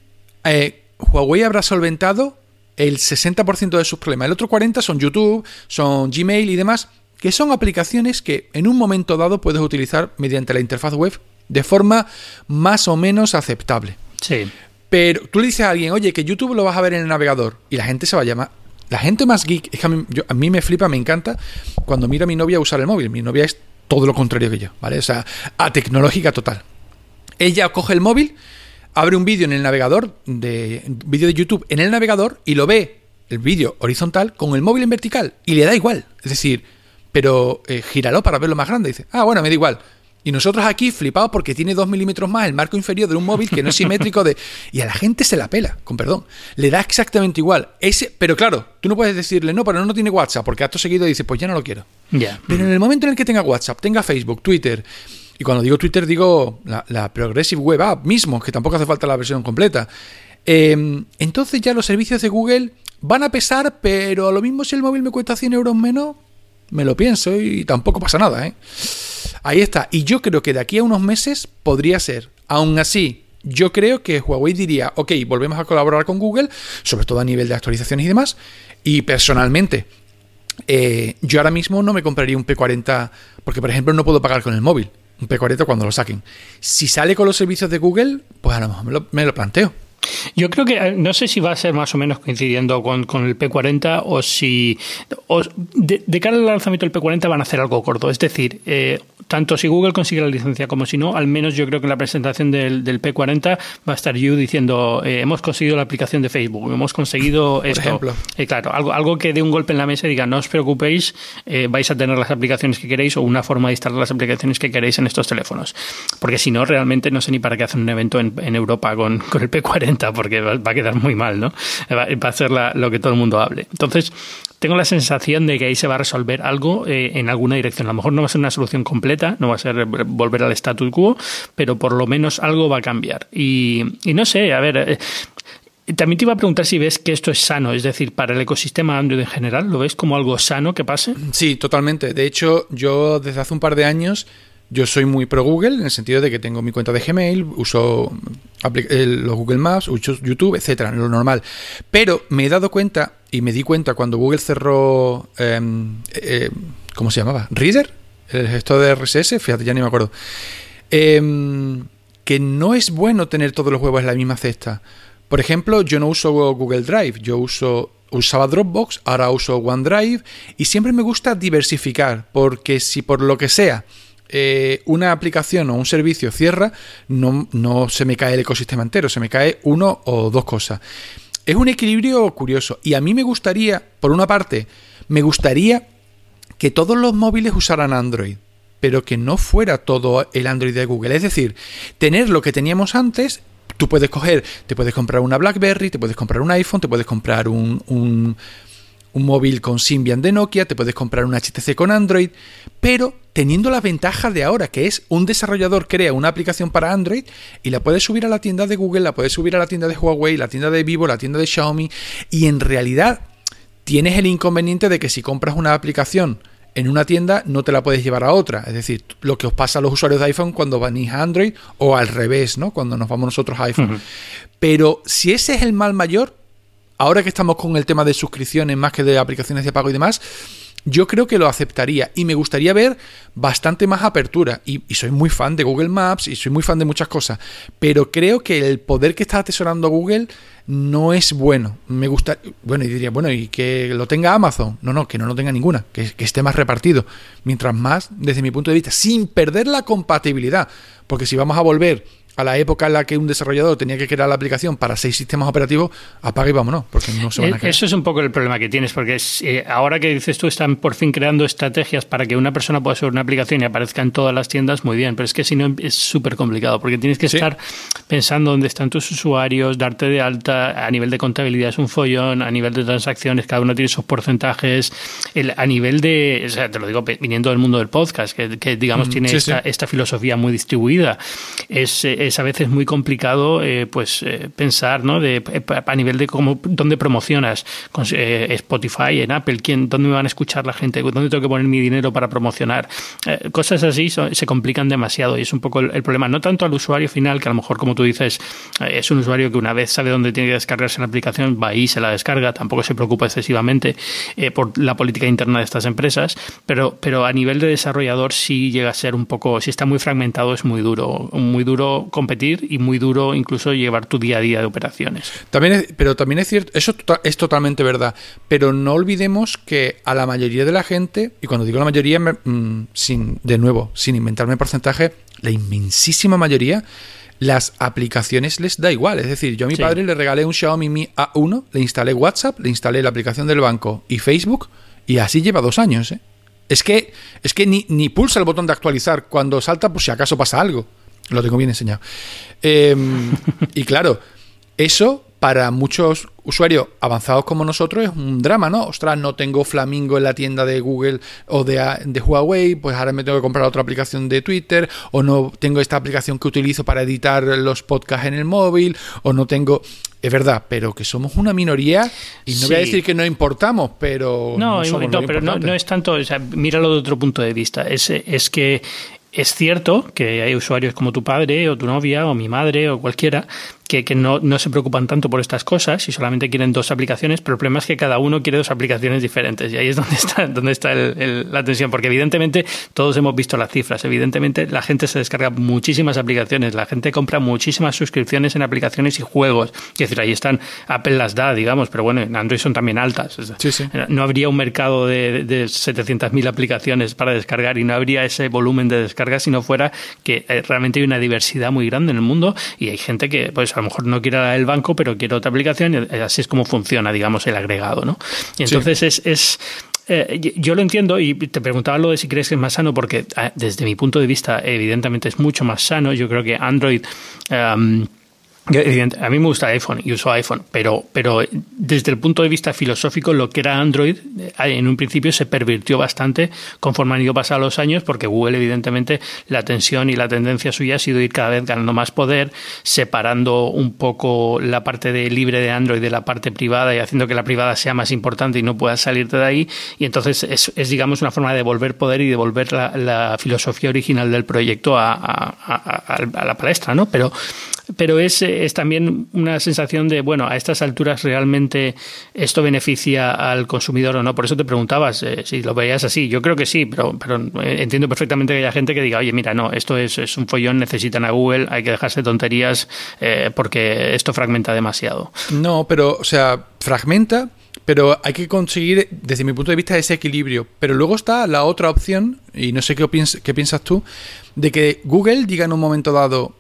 [SPEAKER 3] eh, Huawei habrá solventado el 60% de sus problemas. El otro 40% son YouTube, son Gmail y demás, que son aplicaciones que en un momento dado puedes utilizar mediante la interfaz web de forma más o menos aceptable.
[SPEAKER 2] Sí.
[SPEAKER 3] Pero tú le dices a alguien, oye, que YouTube lo vas a ver en el navegador y la gente se va a llamar. La gente más geek, es que a mí, me flipa, me encanta cuando miro a mi novia usar el móvil. Mi novia es todo lo contrario que yo, ¿vale? O sea, a tecnológica total. Ella coge el móvil, abre un vídeo en el navegador, de vídeo de YouTube en el navegador y lo ve el vídeo horizontal con el móvil en vertical y le da igual. Es decir, pero eh, gíralo para verlo más grande. dice, ah, bueno, me da igual. Y nosotros aquí flipados porque tiene dos milímetros más el marco inferior de un móvil que no es simétrico de... Y a la gente se la pela, con perdón. Le da exactamente igual. Ese, pero claro, tú no puedes decirle, no, pero no tiene WhatsApp, porque acto seguido dice, pues ya no lo quiero.
[SPEAKER 2] Ya.
[SPEAKER 3] Pero en el momento en el que tenga WhatsApp, tenga Facebook, Twitter, y cuando digo Twitter digo la, Progressive Web App mismo, que tampoco hace falta la versión completa, eh, entonces ya los servicios de Google van a pesar, pero a lo mismo si el móvil me cuesta 100 euros menos, me lo pienso y tampoco pasa nada, ¿eh? Ahí está. Y yo creo que de aquí a unos meses podría ser. Aún así, yo creo que Huawei diría, ok, volvemos a colaborar con Google, sobre todo a nivel de actualizaciones y demás. Y personalmente, eh, yo ahora mismo no me compraría un P40 porque, por ejemplo, no puedo pagar con el móvil. Un P40 cuando lo saquen. Si sale con los servicios de Google, pues a lo mejor me lo, me lo planteo.
[SPEAKER 2] Yo creo que eh, no sé si va a ser más o menos coincidiendo con, con el P40 o si o de, de, cara al lanzamiento del P40 van a hacer algo corto. Es decir, eh, tanto si Google consigue la licencia como si no, al menos yo creo que en la presentación del, del P40 va a estar you diciendo eh, hemos conseguido la aplicación de Facebook, hemos conseguido
[SPEAKER 3] Por
[SPEAKER 2] esto.
[SPEAKER 3] ejemplo.
[SPEAKER 2] Eh, claro, algo, algo que dé un golpe en la mesa y diga no os preocupéis, vais a tener las aplicaciones que queréis o una forma de instalar las aplicaciones que queréis en estos teléfonos. Porque si no, realmente no sé ni para qué hacen un evento en, en Europa con, con el P40 porque va, a quedar muy mal, ¿no? Va, va a la, lo que todo el mundo hable. Entonces, tengo la sensación de que ahí se va a resolver algo eh, en alguna dirección. A lo mejor no va a ser una solución completa, no va a ser volver al status quo, pero por lo menos algo va a cambiar. Y, no sé, a ver. Eh, también te iba a preguntar si ves que esto es sano, es decir, para el ecosistema Android en general, ¿lo ves como algo sano que pase?
[SPEAKER 3] Sí, totalmente. De hecho, yo desde hace un par de años yo soy muy pro Google en el sentido de que tengo mi cuenta de Gmail, uso los Google Maps, uso YouTube, etcétera, lo normal. Pero me he dado cuenta y me di cuenta cuando Google cerró, eh, eh, ¿cómo se llamaba? Reader, el gestor de RSS, fíjate, ya ni me acuerdo. Eh, que no es bueno tener todos los huevos en la misma cesta. Por ejemplo, yo no uso Google Drive, yo uso usaba Dropbox, ahora uso OneDrive y siempre me gusta diversificar porque si por lo que sea eh, una aplicación o un servicio cierra, no, no se me cae el ecosistema entero, se me cae uno o dos cosas. Es un equilibrio curioso y a mí me gustaría, por una parte, me gustaría que todos los móviles usaran Android, pero que no fuera todo el Android de Google. Es decir, tener lo que teníamos antes Tú puedes coger, te puedes comprar una BlackBerry, te puedes comprar un iPhone, te puedes comprar un, un, un, móvil con Symbian de Nokia, te puedes comprar un HTC con Android, pero teniendo la ventaja de ahora, que es un desarrollador crea una aplicación para Android y la puedes subir a la tienda de Google, la puedes subir a la tienda de Huawei, la tienda de Vivo, la tienda de Xiaomi, y en realidad tienes el inconveniente de que si compras una aplicación en una tienda no te la puedes llevar a otra. Es decir, lo que os pasa a los usuarios de iPhone cuando venís a Android o al revés, ¿no? Cuando nos vamos nosotros a iPhone. Uh -huh. Pero si ese es el mal mayor, ahora que estamos con el tema de suscripciones más que de aplicaciones de pago y demás, yo creo que lo aceptaría y me gustaría ver bastante más apertura. Y, soy muy fan de Google Maps y soy muy fan de muchas cosas, pero creo que el poder que está atesorando Google no es bueno. Me gusta, bueno, y diría, bueno, y que lo tenga Amazon. No, no, que no lo tenga ninguna, que esté más repartido. Mientras más, desde mi punto de vista, sin perder la compatibilidad. Porque si vamos a volver a la época en la que un desarrollador tenía que crear la aplicación para seis sistemas operativos, apaga y vámonos, porque no se van a crear.
[SPEAKER 2] Eso es un poco el problema que tienes, porque es, eh, ahora que dices tú, están por fin creando estrategias para que una persona pueda subir una aplicación y aparezca en todas las tiendas, muy bien, pero es que si no es súper complicado, porque tienes que sí. estar pensando dónde están tus usuarios, darte de alta, a nivel de contabilidad es un follón, a nivel de transacciones, cada uno tiene sus porcentajes, el, a nivel de, o sea, te lo digo viniendo del mundo del podcast, que, que digamos mm, tiene sí, esta, sí. esta, filosofía muy distribuida, es es a veces muy complicado eh, pues eh, pensar ¿no? de, eh, a nivel de cómo dónde promocionas. Con Spotify en Apple quién dónde me van a escuchar la gente dónde tengo que poner mi dinero para promocionar cosas así son, se complican demasiado y es un poco el, problema no tanto al usuario final que a lo mejor como tú dices es un usuario que una vez sabe dónde tiene que descargarse la aplicación va ahí se la descarga tampoco se preocupa excesivamente por la política interna de estas empresas pero pero a nivel de desarrollador sí llega a ser un poco si está muy fragmentado es muy duro muy duro competir y muy duro incluso llevar tu día a día de operaciones.
[SPEAKER 3] También es, pero también es cierto, eso es totalmente verdad, pero no olvidemos que a la mayoría de la gente, y cuando digo la mayoría, mmm, sin, de nuevo, sin inventarme porcentaje, la inmensísima mayoría las aplicaciones les da igual. Es decir, yo a mi padre le regalé un Xiaomi Mi A1, le instalé WhatsApp, le instalé la aplicación del banco y Facebook, y así lleva dos años. ¿eh? Es que, es que ni, ni pulsa el botón de actualizar cuando salta, por si acaso pasa algo. Lo tengo bien enseñado. Em, y claro, eso para muchos usuarios avanzados como nosotros es un drama, ¿no? Ostras, no tengo Flamingo en la tienda de Google o de, de, Huawei, pues ahora me tengo que comprar otra aplicación de Twitter, o no tengo esta aplicación que utilizo para editar los podcasts en el móvil, o no tengo... Es verdad, pero que somos una minoría y no sí. voy a decir que no importamos, pero...
[SPEAKER 2] No, no, no pero no, no, es tanto, o sea, míralo de otro punto de vista, es, es que es cierto que hay usuarios como tu padre o tu novia o mi madre o cualquiera que, que no, no, se preocupan tanto por estas cosas y solamente quieren dos aplicaciones, pero el problema es que cada uno quiere dos aplicaciones diferentes y ahí es donde está, donde está el, el, la tensión, porque evidentemente todos hemos visto las cifras, evidentemente la gente se descarga muchísimas aplicaciones, la gente compra muchísimas suscripciones en aplicaciones y juegos, es decir, ahí están, Apple las da, digamos, pero bueno, en Android son también altas.
[SPEAKER 3] Sí, sí.
[SPEAKER 2] No habría un mercado de, de 700.000 aplicaciones para descargar y no habría ese volumen de descarga si no fuera que eh, realmente hay una diversidad muy grande en el mundo y hay gente que, pues, a lo mejor no quiere el banco, pero quiere otra aplicación y así es como funciona, digamos, el agregado, ¿no? Y entonces sí. es, es eh, yo lo entiendo y te preguntaba lo de si crees que es más sano, porque eh, desde mi punto de vista, evidentemente es mucho más sano. Yo creo que Android. Um, a mí me gusta iPhone y uso iPhone, pero, pero desde el punto de vista filosófico, lo que era Android en un principio se pervirtió bastante conforme han ido pasando los años, porque Google, evidentemente, la tensión y la tendencia suya ha sido ir cada vez ganando más poder, separando un poco la parte de libre de Android de la parte privada y haciendo que la privada sea más importante y no pueda salirte de ahí. Y entonces es, es digamos, una forma de devolver poder y devolver la, la filosofía original del proyecto a, a, a, a la palestra, ¿no? Pero, pero es es también una sensación de, bueno, a estas alturas realmente esto beneficia al consumidor o no. Por eso te preguntabas eh, si lo veías así. Yo creo que sí, pero, pero entiendo perfectamente que haya gente que diga, oye, mira, no, esto es, es un follón, necesitan a Google, hay que dejarse tonterías eh, porque esto fragmenta demasiado.
[SPEAKER 3] No, pero, o sea, fragmenta, pero hay que conseguir, desde mi punto de vista, ese equilibrio. Pero luego está la otra opción, y no sé qué, qué piensas tú, de que Google diga en un momento dado,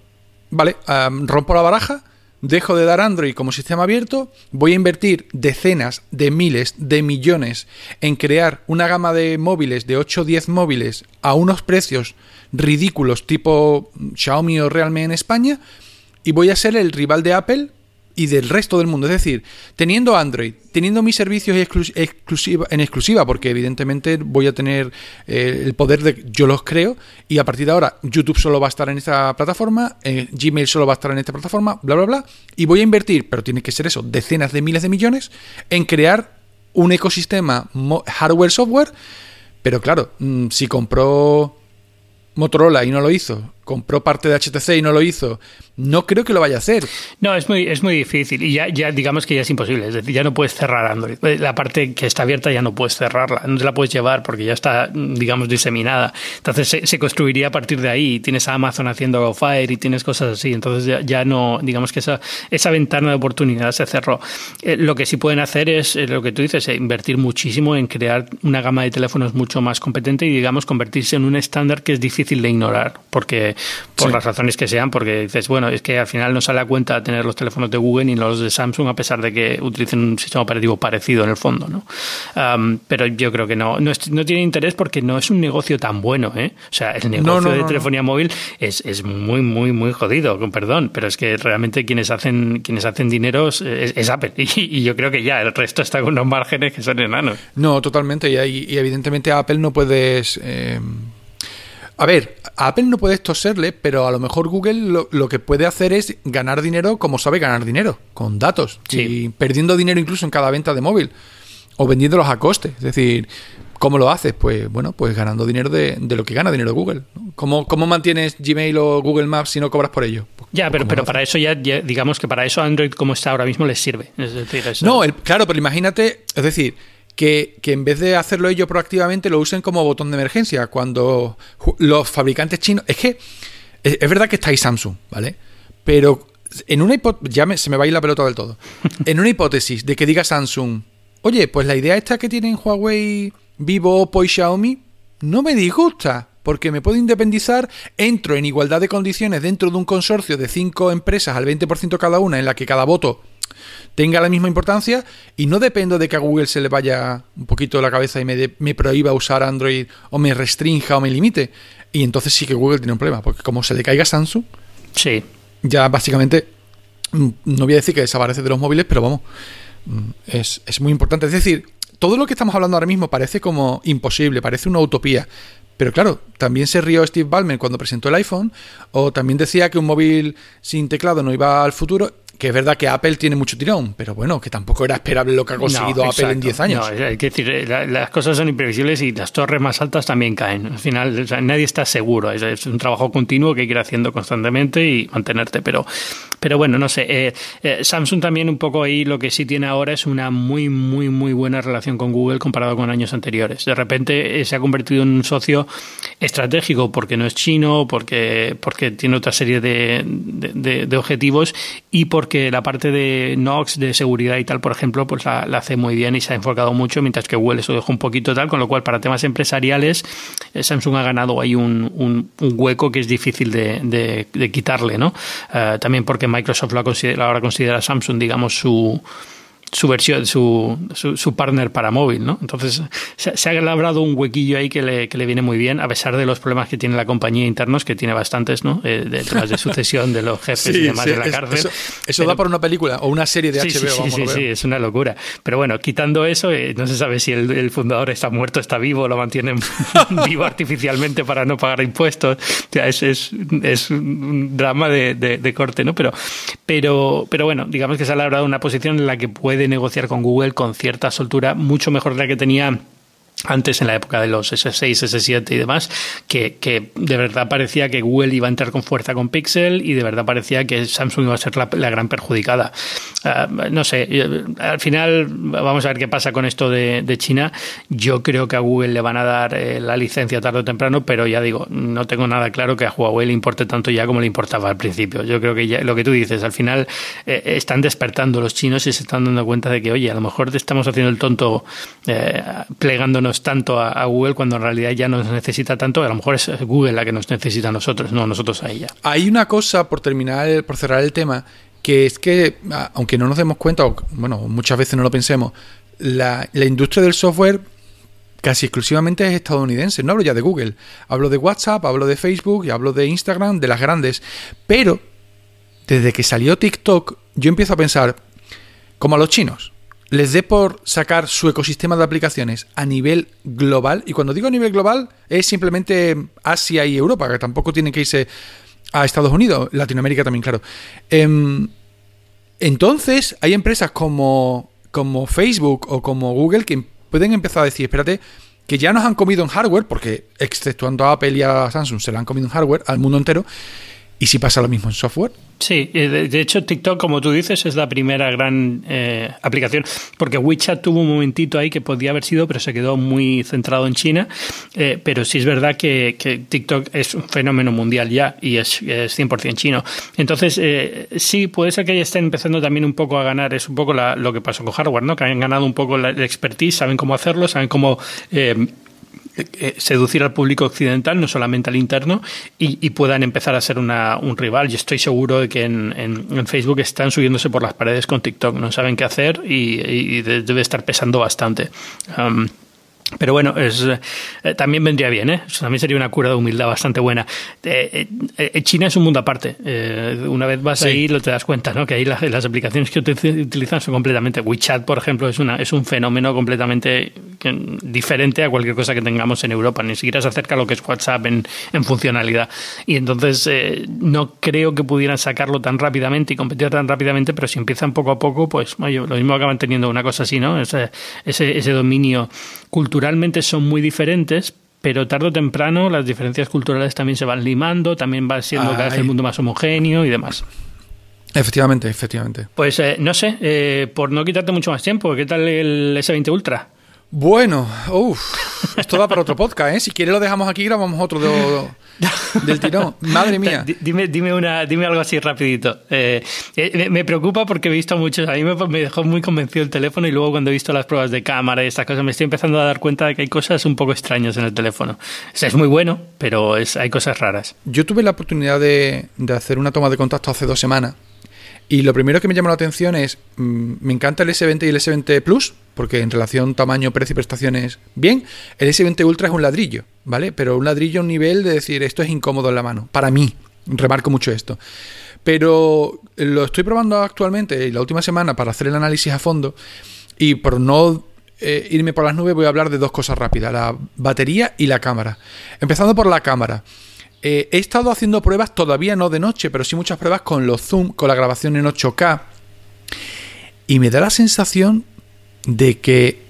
[SPEAKER 3] vale, rompo la baraja, dejo de dar Android como sistema abierto, voy a invertir decenas de miles de millones en crear una gama de móviles, de 8 o 10 móviles, a unos precios ridículos tipo Xiaomi o Realme en España, y voy a ser el rival de Apple y del resto del mundo. Es decir, teniendo Android, teniendo mis servicios exclusiva, en exclusiva, porque evidentemente voy a tener eh, el poder de yo los creo, y a partir de ahora YouTube solo va a estar en esta plataforma, eh, Gmail solo va a estar en esta plataforma, bla, bla, bla, y voy a invertir, pero tiene que ser eso, decenas de miles de millones en crear un ecosistema hardware-software, pero claro, mmm, si compró Motorola y no lo hizo, compró parte de HTC y no lo hizo, no creo que lo vaya a hacer.
[SPEAKER 2] No, es muy, es muy difícil y ya, ya digamos que ya es imposible, es decir, ya no puedes cerrar Android. La parte que está abierta ya no puedes cerrarla, no te la puedes llevar porque ya está, digamos, diseminada. Entonces se, construiría a partir de ahí, tienes a Amazon haciendo Fire y tienes cosas así, entonces ya, ya, no, digamos que esa, esa ventana de oportunidad se cerró. Eh, lo que sí pueden hacer es, eh, lo que tú dices, eh, invertir muchísimo en crear una gama de teléfonos mucho más competente y, digamos, convertirse en un estándar que es difícil de ignorar, porque por sí. las razones que sean, porque dices, bueno, es que al final no sale a cuenta tener los teléfonos de Google ni los de Samsung, a pesar de que utilicen un sistema operativo parecido en el fondo, ¿no? Um, pero yo creo que no, no, es, no, tiene interés porque no es un negocio tan bueno, ¿eh? O sea, el negocio no, de telefonía móvil es, es, muy, muy, muy jodido, con perdón, pero es que realmente quienes hacen, quienes hacen dinero es, es Apple. Y, y, yo creo que ya, el resto está con unos márgenes que son enanos.
[SPEAKER 3] No, totalmente. Y, y evidentemente a Apple no puedes. Eh a ver, a Apple no puedes toserle, pero a lo mejor Google lo, lo, que puede hacer es ganar dinero como sabe ganar dinero, con datos. Sí. Y perdiendo dinero incluso en cada venta de móvil. O vendiéndolos a coste. Es decir, ¿cómo lo haces? Pues bueno, pues ganando dinero de, de lo que gana dinero Google. ¿no? ¿Cómo, ¿Cómo, mantienes Gmail o Google Maps si no cobras por ello? Pues,
[SPEAKER 2] ya, pero, pero para eso ya, ya, digamos que para eso Android como está ahora mismo les sirve. Es decir, eso...
[SPEAKER 3] No, el, claro, pero imagínate, es decir, que, que, en vez de hacerlo ellos proactivamente lo usen como botón de emergencia. Cuando los fabricantes chinos es que es, es verdad que está ahí Samsung vale pero en una hipótesis ya me, se me va a ir la pelota del todo. En una hipótesis de que diga Samsung oye pues la idea esta que tienen Huawei Vivo Oppo y Xiaomi no me disgusta porque me puedo independizar, entro en igualdad de condiciones dentro de un consorcio de cinco empresas al 20% cada una, en la que cada voto tenga la misma importancia y no dependo de que a Google se le vaya un poquito la cabeza y me, me prohíba usar Android o me restrinja o me limite. Y entonces sí que Google tiene un problema, porque como se le caiga Samsung,
[SPEAKER 2] sí.
[SPEAKER 3] ya básicamente, mm, no voy a decir que desaparece de los móviles, pero vamos, mm, es, es muy importante. Es decir, todo lo que estamos hablando ahora mismo parece como imposible, parece una utopía. Pero claro, también se rió Steve Ballmer cuando presentó el iPhone, o también decía que un móvil sin teclado no iba al futuro, que es verdad que Apple tiene mucho tirón, pero bueno, que tampoco era esperable lo que ha conseguido Apple en 10 años.
[SPEAKER 2] No, que decir, eh, las cosas son imprevisibles y las torres más altas también caen. Al final, nadie está seguro. Es, un trabajo continuo que hay que ir haciendo constantemente y mantenerte. Pero, pero bueno, no sé. Eh, eh, Samsung también un poco ahí lo que sí tiene ahora es una muy, muy, muy buena relación con Google comparado con años anteriores. De repente se ha convertido en un socio estratégico porque no es chino, porque, porque tiene otra serie de, de objetivos y porque que la parte de Nox, de seguridad y tal, por ejemplo, pues la, hace muy bien y se ha enfocado mucho, mientras que Google eso dejó un poquito tal, con lo cual para temas empresariales eh, Samsung ha ganado ahí un, un, hueco que es difícil de, de, quitarle, ¿no? Eh, también porque Microsoft lo considera, ahora considera Samsung, digamos, su su versión, su, su, partner para móvil, ¿no? Entonces se, ha labrado un huequillo ahí que le, que le, viene muy bien, a pesar de los problemas que tiene la compañía internos, que tiene bastantes, ¿no? Eh, de temas de sucesión de los jefes y demás de la cárcel.
[SPEAKER 3] Eso, da para una película o una serie de HBO.
[SPEAKER 2] Sí, sí, sí, es una locura. Pero bueno, quitando eso, eh, no se sabe si el, fundador está muerto, está vivo, lo mantienen vivo artificialmente para no pagar impuestos. O sea, es, es, es un drama de, de, de, corte, ¿no? Pero, pero, pero bueno, digamos que se ha labrado una posición en la que puede negociar con Google con cierta soltura, mucho mejor de la que tenía antes en la época de los S6, S7 y demás, que, de verdad parecía que Google iba a entrar con fuerza con Pixel y de verdad parecía que Samsung iba a ser la, gran perjudicada. Ah, no sé, al final vamos a ver qué pasa con esto de, China. Yo creo que a Google le van a dar eh, la licencia tarde o temprano, pero ya digo, no tengo nada claro que a Huawei le importe tanto ya como le importaba al principio. Yo creo que ya, lo que tú dices, al final eh, están despertando los chinos y se están dando cuenta de que, oye, a lo mejor estamos haciendo el tonto eh, plegándonos tanto a, Google cuando en realidad ya nos necesita tanto, a lo mejor es Google la que nos necesita a nosotros, no nosotros a ella.
[SPEAKER 3] Hay una cosa, por terminar, por cerrar el tema, que es que, aunque no nos demos cuenta, o bueno, muchas veces no lo pensemos, la, la industria del software casi exclusivamente es estadounidense. No hablo ya de Google, hablo de WhatsApp, hablo de Facebook y hablo de Instagram, de las grandes. Pero, desde que salió TikTok, yo empiezo a pensar, como a los chinos les dé por sacar su ecosistema de aplicaciones a nivel global, y cuando digo a nivel global es simplemente Asia y Europa, que tampoco tienen que irse a Estados Unidos, Latinoamérica también, claro. Em, entonces hay empresas como, como Facebook o como Google que pueden empezar a decir, espérate, que ya nos han comido en hardware, porque exceptuando a Apple y a Samsung se la han comido en hardware al mundo entero, ¿y si pasa lo mismo en software?
[SPEAKER 2] Sí, de hecho TikTok, como tú dices, es la primera gran eh, aplicación, porque WeChat tuvo un momentito ahí que podía haber sido, pero se quedó muy centrado en China. Eh, pero sí es verdad que, TikTok es un fenómeno mundial ya y es, es 100% chino. Entonces, eh, sí, puede ser que ya estén empezando también un poco a ganar, es un poco lo que pasó con hardware, ¿no? que han ganado un poco la, expertise, saben cómo hacerlo, saben cómo eh, seducir al público occidental, no solamente al interno, y, puedan empezar a ser una, un rival. Yo estoy seguro de que en, en, Facebook están subiéndose por las paredes con TikTok, no saben qué hacer y, debe estar pesando bastante. Pero bueno, es, eh, también vendría bien, ¿eh? también sería una cura de humildad bastante buena. Eh, eh, China es un mundo aparte. una vez vas ahí, lo te das cuenta, ¿no? Que ahí las, las, aplicaciones que utilizan son completamente. WeChat, por ejemplo, es, una, es un fenómeno completamente diferente a cualquier cosa que tengamos en Europa. Ni siquiera se acerca a lo que es WhatsApp en, en funcionalidad. Y entonces no creo que pudieran sacarlo tan rápidamente y competir tan rápidamente, pero si empiezan poco a poco, pues lo mismo acaban teniendo una cosa así, ¿no? Ese, ese, ese dominio culturalmente son muy diferentes, pero tarde o temprano las diferencias culturales también se van limando, también va siendo cada vez el mundo más homogéneo y demás.
[SPEAKER 3] Efectivamente, efectivamente.
[SPEAKER 2] Pues eh, no sé, eh, por no quitarte mucho más tiempo, ¿qué tal el S20 Ultra?
[SPEAKER 3] Bueno, uff, esto va para otro podcast, ¿eh? Si quiere lo dejamos aquí y grabamos otro del tirón. Madre mía.
[SPEAKER 2] Dime, dime, una, dime algo así rapidito. Eh, eh, me preocupa porque he visto muchos, a mí me, dejó muy convencido el teléfono y luego cuando he visto las pruebas de cámara y estas cosas me estoy empezando a dar cuenta de que hay cosas un poco extrañas en el teléfono. O sea, es muy bueno, pero es, hay cosas raras.
[SPEAKER 3] Yo tuve la oportunidad de, de hacer una toma de contacto hace dos semanas y lo primero que me llama la atención es, mm, me encanta el S20 y el S20 Plus, porque en relación tamaño, precio y prestaciones, bien. El S20 Ultra es un ladrillo, ¿vale? Pero un ladrillo a un nivel de decir, esto es incómodo en la mano. Para mí, remarco mucho esto. Pero lo estoy probando actualmente y la última semana para hacer el análisis a fondo. Y por no eh, irme por las nubes voy a hablar de dos cosas rápidas, la batería y la cámara. Empezando por la cámara. Eh, he estado haciendo pruebas, todavía no de noche, pero sí muchas pruebas con los zoom, con la grabación en 8K. Y me da la sensación de que,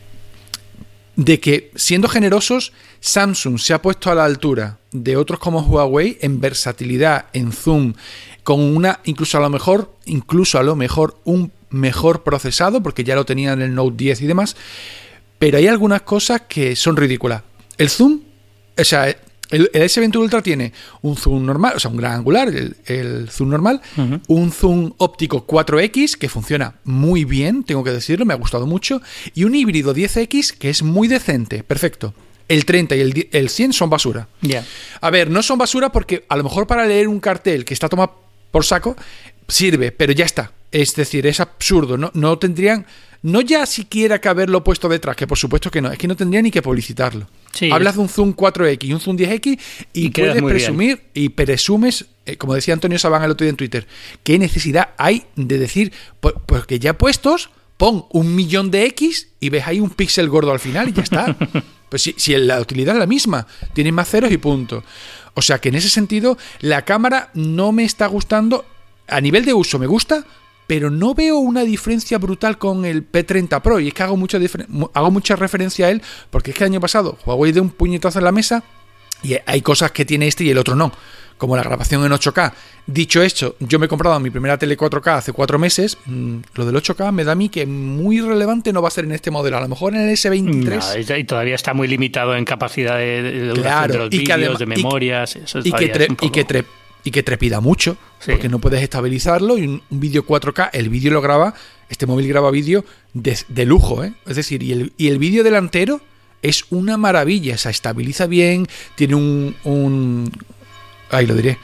[SPEAKER 3] de que siendo generosos, Samsung se ha puesto a la altura de otros como Huawei en versatilidad, en zoom, con una, incluso a lo mejor, incluso a lo mejor un mejor procesado, porque ya lo tenía en el Note 10 y demás. Pero hay algunas cosas que son ridículas. El zoom, o sea, el, S20 Ultra tiene un zoom normal, o sea, un gran angular, el, zoom normal, un zoom óptico 4X que funciona muy bien, tengo que decirlo, me ha gustado mucho, y un híbrido 10X que es muy decente, perfecto. El 30 y el, el 100 son basura. A ver, no son basura porque a lo mejor para leer un cartel que está tomado por saco sirve, pero ya está. Es decir, es absurdo. No, no tendrían no ya siquiera que haberlo puesto detrás, que por supuesto que no, es que no tendría ni que publicitarlo. Hablas de un zoom 4X y un zoom 10X y, puedes presumir y presumes, eh, como decía Antonio Sabán el otro día en Twitter, qué necesidad hay de decir, pues, pues, que ya puestos, pon un millón de X y ves ahí un píxel gordo al final y ya está. pues si, si la utilidad es la misma, tienes más ceros y punto. O sea que en ese sentido, la cámara no me está gustando. A nivel de uso me gusta, pero no veo una diferencia brutal con el P30 Pro. Y es que hago mucha, hago mucha referencia a él, porque es que el año pasado Huawei dio un puñetazo en la mesa y hay cosas que tiene este y el otro no, como la grabación en 8K. Dicho esto, yo me he comprado mi primera tele 4K hace cuatro meses. Mm, lo del 8K me da a mí que muy relevante no va a ser en este modelo. A lo mejor en el S23.
[SPEAKER 2] y todavía está muy limitado en capacidad de, de, los vídeos, de memorias.
[SPEAKER 3] Y, que, y que y que trepida mucho, porque no puedes estabilizarlo y un, vídeo 4K, el vídeo lo graba, este móvil graba vídeo de, lujo, ¿eh? es decir, y el, y el vídeo delantero es una maravilla, se estabiliza bien, tiene un, un ahí lo diré,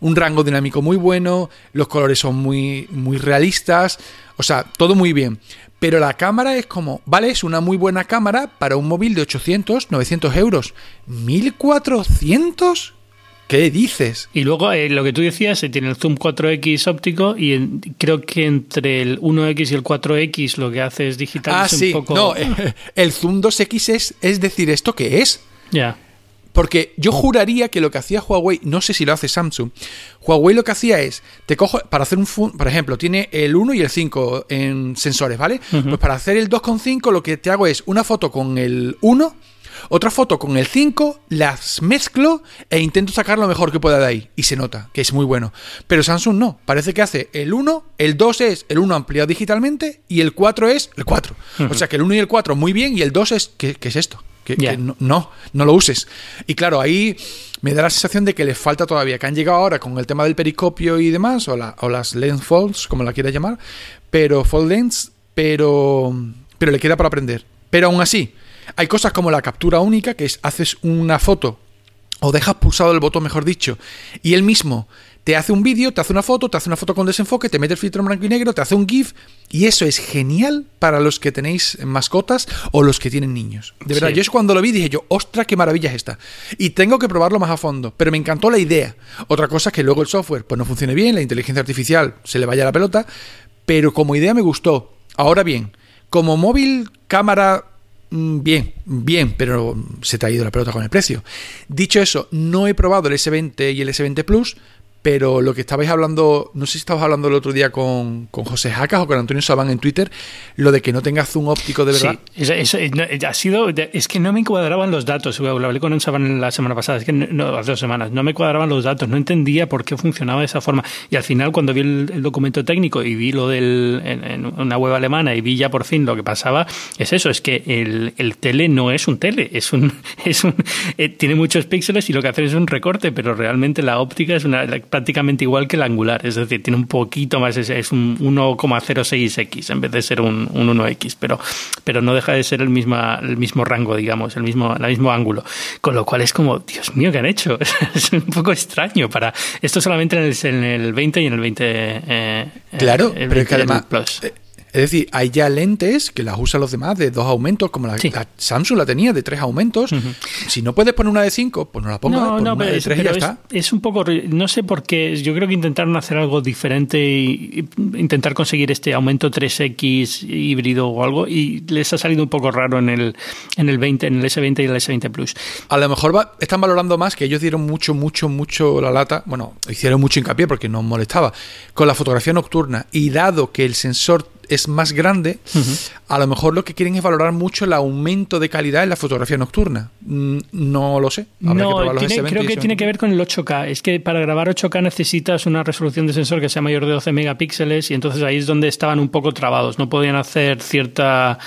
[SPEAKER 3] un rango dinámico muy bueno, los colores son muy, muy realistas, o sea, todo muy bien. Pero la cámara es como, vale, es una muy buena cámara para un móvil de 800, 900 euros. ¿1400? ¿Qué dices?
[SPEAKER 2] Y luego eh, lo que tú decías, se tiene el zoom 4X óptico y creo que entre el 1X y el 4X lo que hace es digital.
[SPEAKER 3] Ah, sí. Un poco... No, el zoom 2X es, es decir, ¿esto qué es?
[SPEAKER 2] Ya.
[SPEAKER 3] Porque yo juraría que lo que hacía Huawei, no sé si lo hace Samsung, Huawei lo que hacía es, te cojo, para hacer un, por ejemplo, tiene el 1 y el 5 en sensores, ¿vale? Pues para hacer el 2.5 lo que te hago es una foto con el 1 otra foto con el 5, las mezclo e intento sacar lo mejor que pueda de ahí. Y se nota que es muy bueno. Pero Samsung no. Parece que hace el 1, el 2 es el 1 ampliado digitalmente y el 4 es el 4. O sea que el 1 y el 4 muy bien y el 2 es... ¿Qué, es esto? Que, no, no, lo uses. Y claro, ahí me da la sensación de que le falta todavía, que han llegado ahora con el tema del periscopio y demás, o, o las lens folds, como la quieras llamar, pero fold lens, pero, pero le queda para aprender. Pero aún así, hay cosas como la captura única, que es haces una foto o dejas pulsado el botón, mejor dicho, y él mismo te hace un vídeo, te hace una foto, te hace una foto con desenfoque, te mete el filtro en blanco y negro, te hace un GIF, y eso es genial para los que tenéis mascotas o los que tienen niños. De verdad, yo es cuando lo vi dije yo, ostra, qué maravilla es esta. Y tengo que probarlo más a fondo, pero me encantó la idea. Otra cosa es que luego el software pues no funcione bien, la inteligencia artificial se le vaya la pelota, pero como idea me gustó. Ahora bien, como móvil, cámara, bien, bien, pero se te ha ido la pelota con el precio. Dicho eso, no he probado el S20 y el S20 Plus, pero lo que estabais hablando, no sé si estabas hablando el otro día con, con José Jacas o con Antonio Sabán en Twitter, lo de que no tenga zoom óptico de verdad.
[SPEAKER 2] Sí, eso, ha sido, es que no me cuadraban los datos, lo hablé con Sabán la semana pasada, es que no, hace dos semanas, no me cuadraban los datos, no entendía por qué funcionaba de esa forma. Y al final cuando vi el, documento técnico y vi lo del, en, una web alemana y vi ya por fin lo que pasaba, es eso, es que el, el tele no es un tele, es un, es un eh, tiene muchos píxeles y lo que hace es un recorte, pero realmente la óptica es una prácticamente igual que el angular, es decir, tiene un poquito más, es, un 1,06x en vez de ser un, 1x, pero, pero no deja de ser el, misma, el mismo rango, digamos, el mismo, el mismo ángulo. Con lo cual es como, Dios mío, ¿qué han hecho? es un poco extraño para esto solamente en el, en el 20 y en el 20. Eh,
[SPEAKER 3] claro, pero es que además. Eh, es decir, hay ya lentes que las usan los demás de dos aumentos, como la, Samsung la tenía de tres aumentos. Si no puedes poner una de cinco, pues no la pongas. No, no, una de tres y ya
[SPEAKER 2] es,
[SPEAKER 3] está.
[SPEAKER 2] Es un poco, no sé por qué. Yo creo que intentaron hacer algo diferente y intentar conseguir este aumento 3X híbrido o algo y les ha salido un poco raro en el en el 20, en el S20 y el S20 Plus.
[SPEAKER 3] A lo mejor están valorando más que ellos dieron mucho, mucho, mucho la lata. Bueno, hicieron mucho hincapié porque nos molestaba con la fotografía nocturna y dado que el sensor es más grande, a lo mejor lo que quieren es valorar mucho el aumento de calidad en la fotografía nocturna. Mm, no lo sé.
[SPEAKER 2] no, creo que tiene que ver con el 8K. Es que para grabar 8K necesitas una resolución de sensor que sea mayor de 12 megapíxeles y entonces ahí es donde estaban un poco trabados. No podían hacer cierta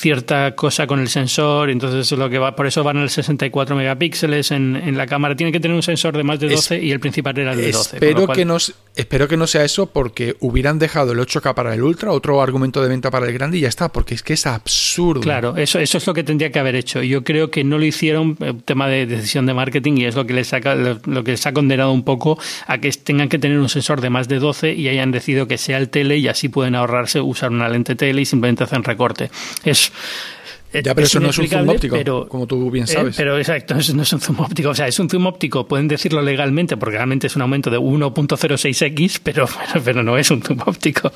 [SPEAKER 2] cierta cosa con el sensor, entonces lo que va, por eso van al 64 megapíxeles en, en, la cámara. Tiene que tener un sensor de más de 12 y el principal era el de 12.
[SPEAKER 3] Espero, que no, espero que no sea eso porque hubieran dejado el 8K para el Ultra, otro argumento de venta para el grande y ya está, porque es que es absurdo.
[SPEAKER 2] Claro, eso, eso es lo que tendría que haber hecho. Yo creo que no lo hicieron, eh, tema de decisión de marketing, y es lo que les, saca, lo que les ha condenado un poco a que tengan que tener un sensor de más de 12 y hayan decidido que sea el tele y así pueden ahorrarse usar una lente tele y simplemente hacen recorte. Es
[SPEAKER 3] ya, pero eso no es un zoom óptico, como tú bien eh, sabes.
[SPEAKER 2] pero exacto, no es un zoom óptico. O sea, es un zoom óptico, pueden decirlo legalmente, porque realmente es un aumento de 1.06x, pero, pero no es un zoom óptico.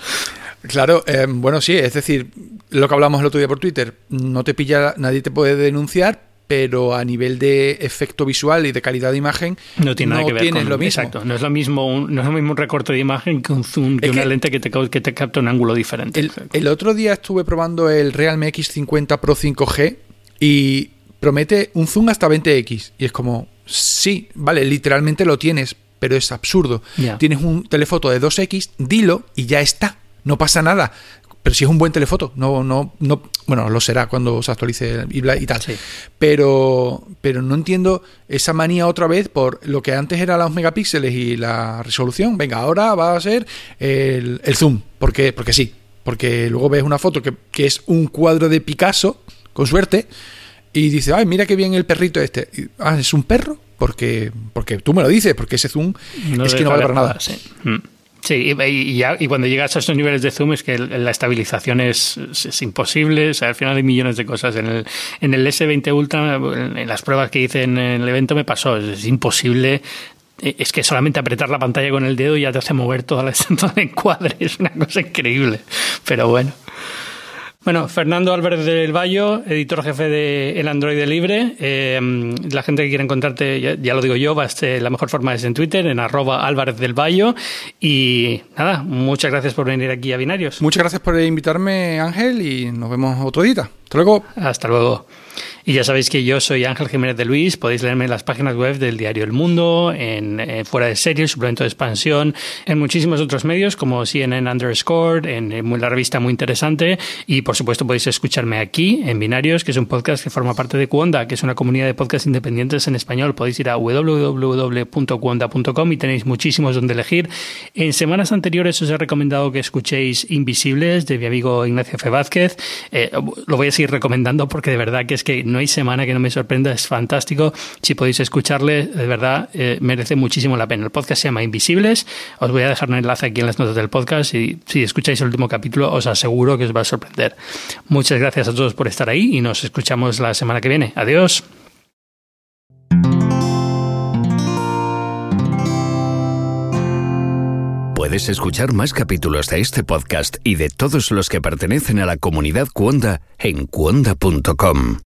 [SPEAKER 3] Claro, eh, bueno, sí, es decir, lo que hablamos el otro día por Twitter, no te pilla, nadie te puede denunciar, pero a nivel de efecto visual y de calidad de imagen
[SPEAKER 2] no tiene nada que ver con, lo mismo. Exacto, no es lo mismo un, no es lo mismo un recorte de imagen que un zoom, que una lente que te, que te capta un ángulo diferente.
[SPEAKER 3] El, otro día estuve probando el Realme X50 Pro 5G y promete un zoom hasta 20x y es como sí, vale, literalmente lo tienes, pero es absurdo. Tienes un telefoto de 2x, dilo y ya está. No pasa nada pero si es un buen telefoto, no, no, no, bueno, lo será cuando se actualice y, y tal. Pero, pero no entiendo esa manía otra vez por lo que antes era los megapíxeles y la resolución. Venga, ahora va a ser el, zoom, porque, porque sí, porque luego ves una foto que, es un cuadro de Picasso, con suerte, y dices, ay, mira qué bien el perrito este. ah, es un perro, porque, porque tú me lo dices, porque ese zoom es que no vale para nada.
[SPEAKER 2] Mm. Sí, y, cuando llegas a esos niveles de zoom es que la estabilización es, imposible. O sea, al final hay millones de cosas. En el, en el S20 Ultra, en las pruebas que hice en el evento me pasó. Es, imposible es que solamente apretar la pantalla con el dedo ya te hace mover toda la todo el encuadre. Es una cosa increíble. Pero bueno. Bueno, Fernando Álvarez del Valle, editor jefe de El Android Libre. Eh, la gente que quiera encontrarte, ya, lo digo yo, va a ser, la mejor forma es en Twitter, en arroba Álvarez del Valle. Y nada, muchas gracias por venir aquí a Binarios.
[SPEAKER 3] Muchas gracias por invitarme, Ángel, y nos vemos otro día. Hasta luego.
[SPEAKER 2] Hasta luego. Y ya sabéis que yo soy Ángel Jiménez de Luis. Podéis leerme en las páginas web del diario El Mundo, en, eh, Fuera de Series, Suplemento de Expansión, en muchísimos otros medios como CNN Underscore, en, en, la revista Muy Interesante. Y por supuesto podéis escucharme aquí en Binarios, que es un podcast que forma parte de Cuonda, que es una comunidad de podcasts independientes en español. Podéis ir a www.cuonda.com y tenéis muchísimos donde elegir. En semanas anteriores os he recomendado que escuchéis Invisibles de mi amigo Ignacio F. Eh, lo voy a seguir recomendando porque de verdad que es que no hay semana que no me sorprenda, es fantástico. Si podéis escucharle, de verdad, eh, merece muchísimo la pena. El podcast se llama Invisibles, os voy a dejar un enlace aquí en las notas del podcast y si escucháis el último capítulo os aseguro que os va a sorprender. Muchas gracias a todos por estar ahí y nos escuchamos la semana que viene. Adiós.
[SPEAKER 1] Puedes escuchar más capítulos de este podcast y de todos los que pertenecen a la comunidad Cuonda en cuonda.com.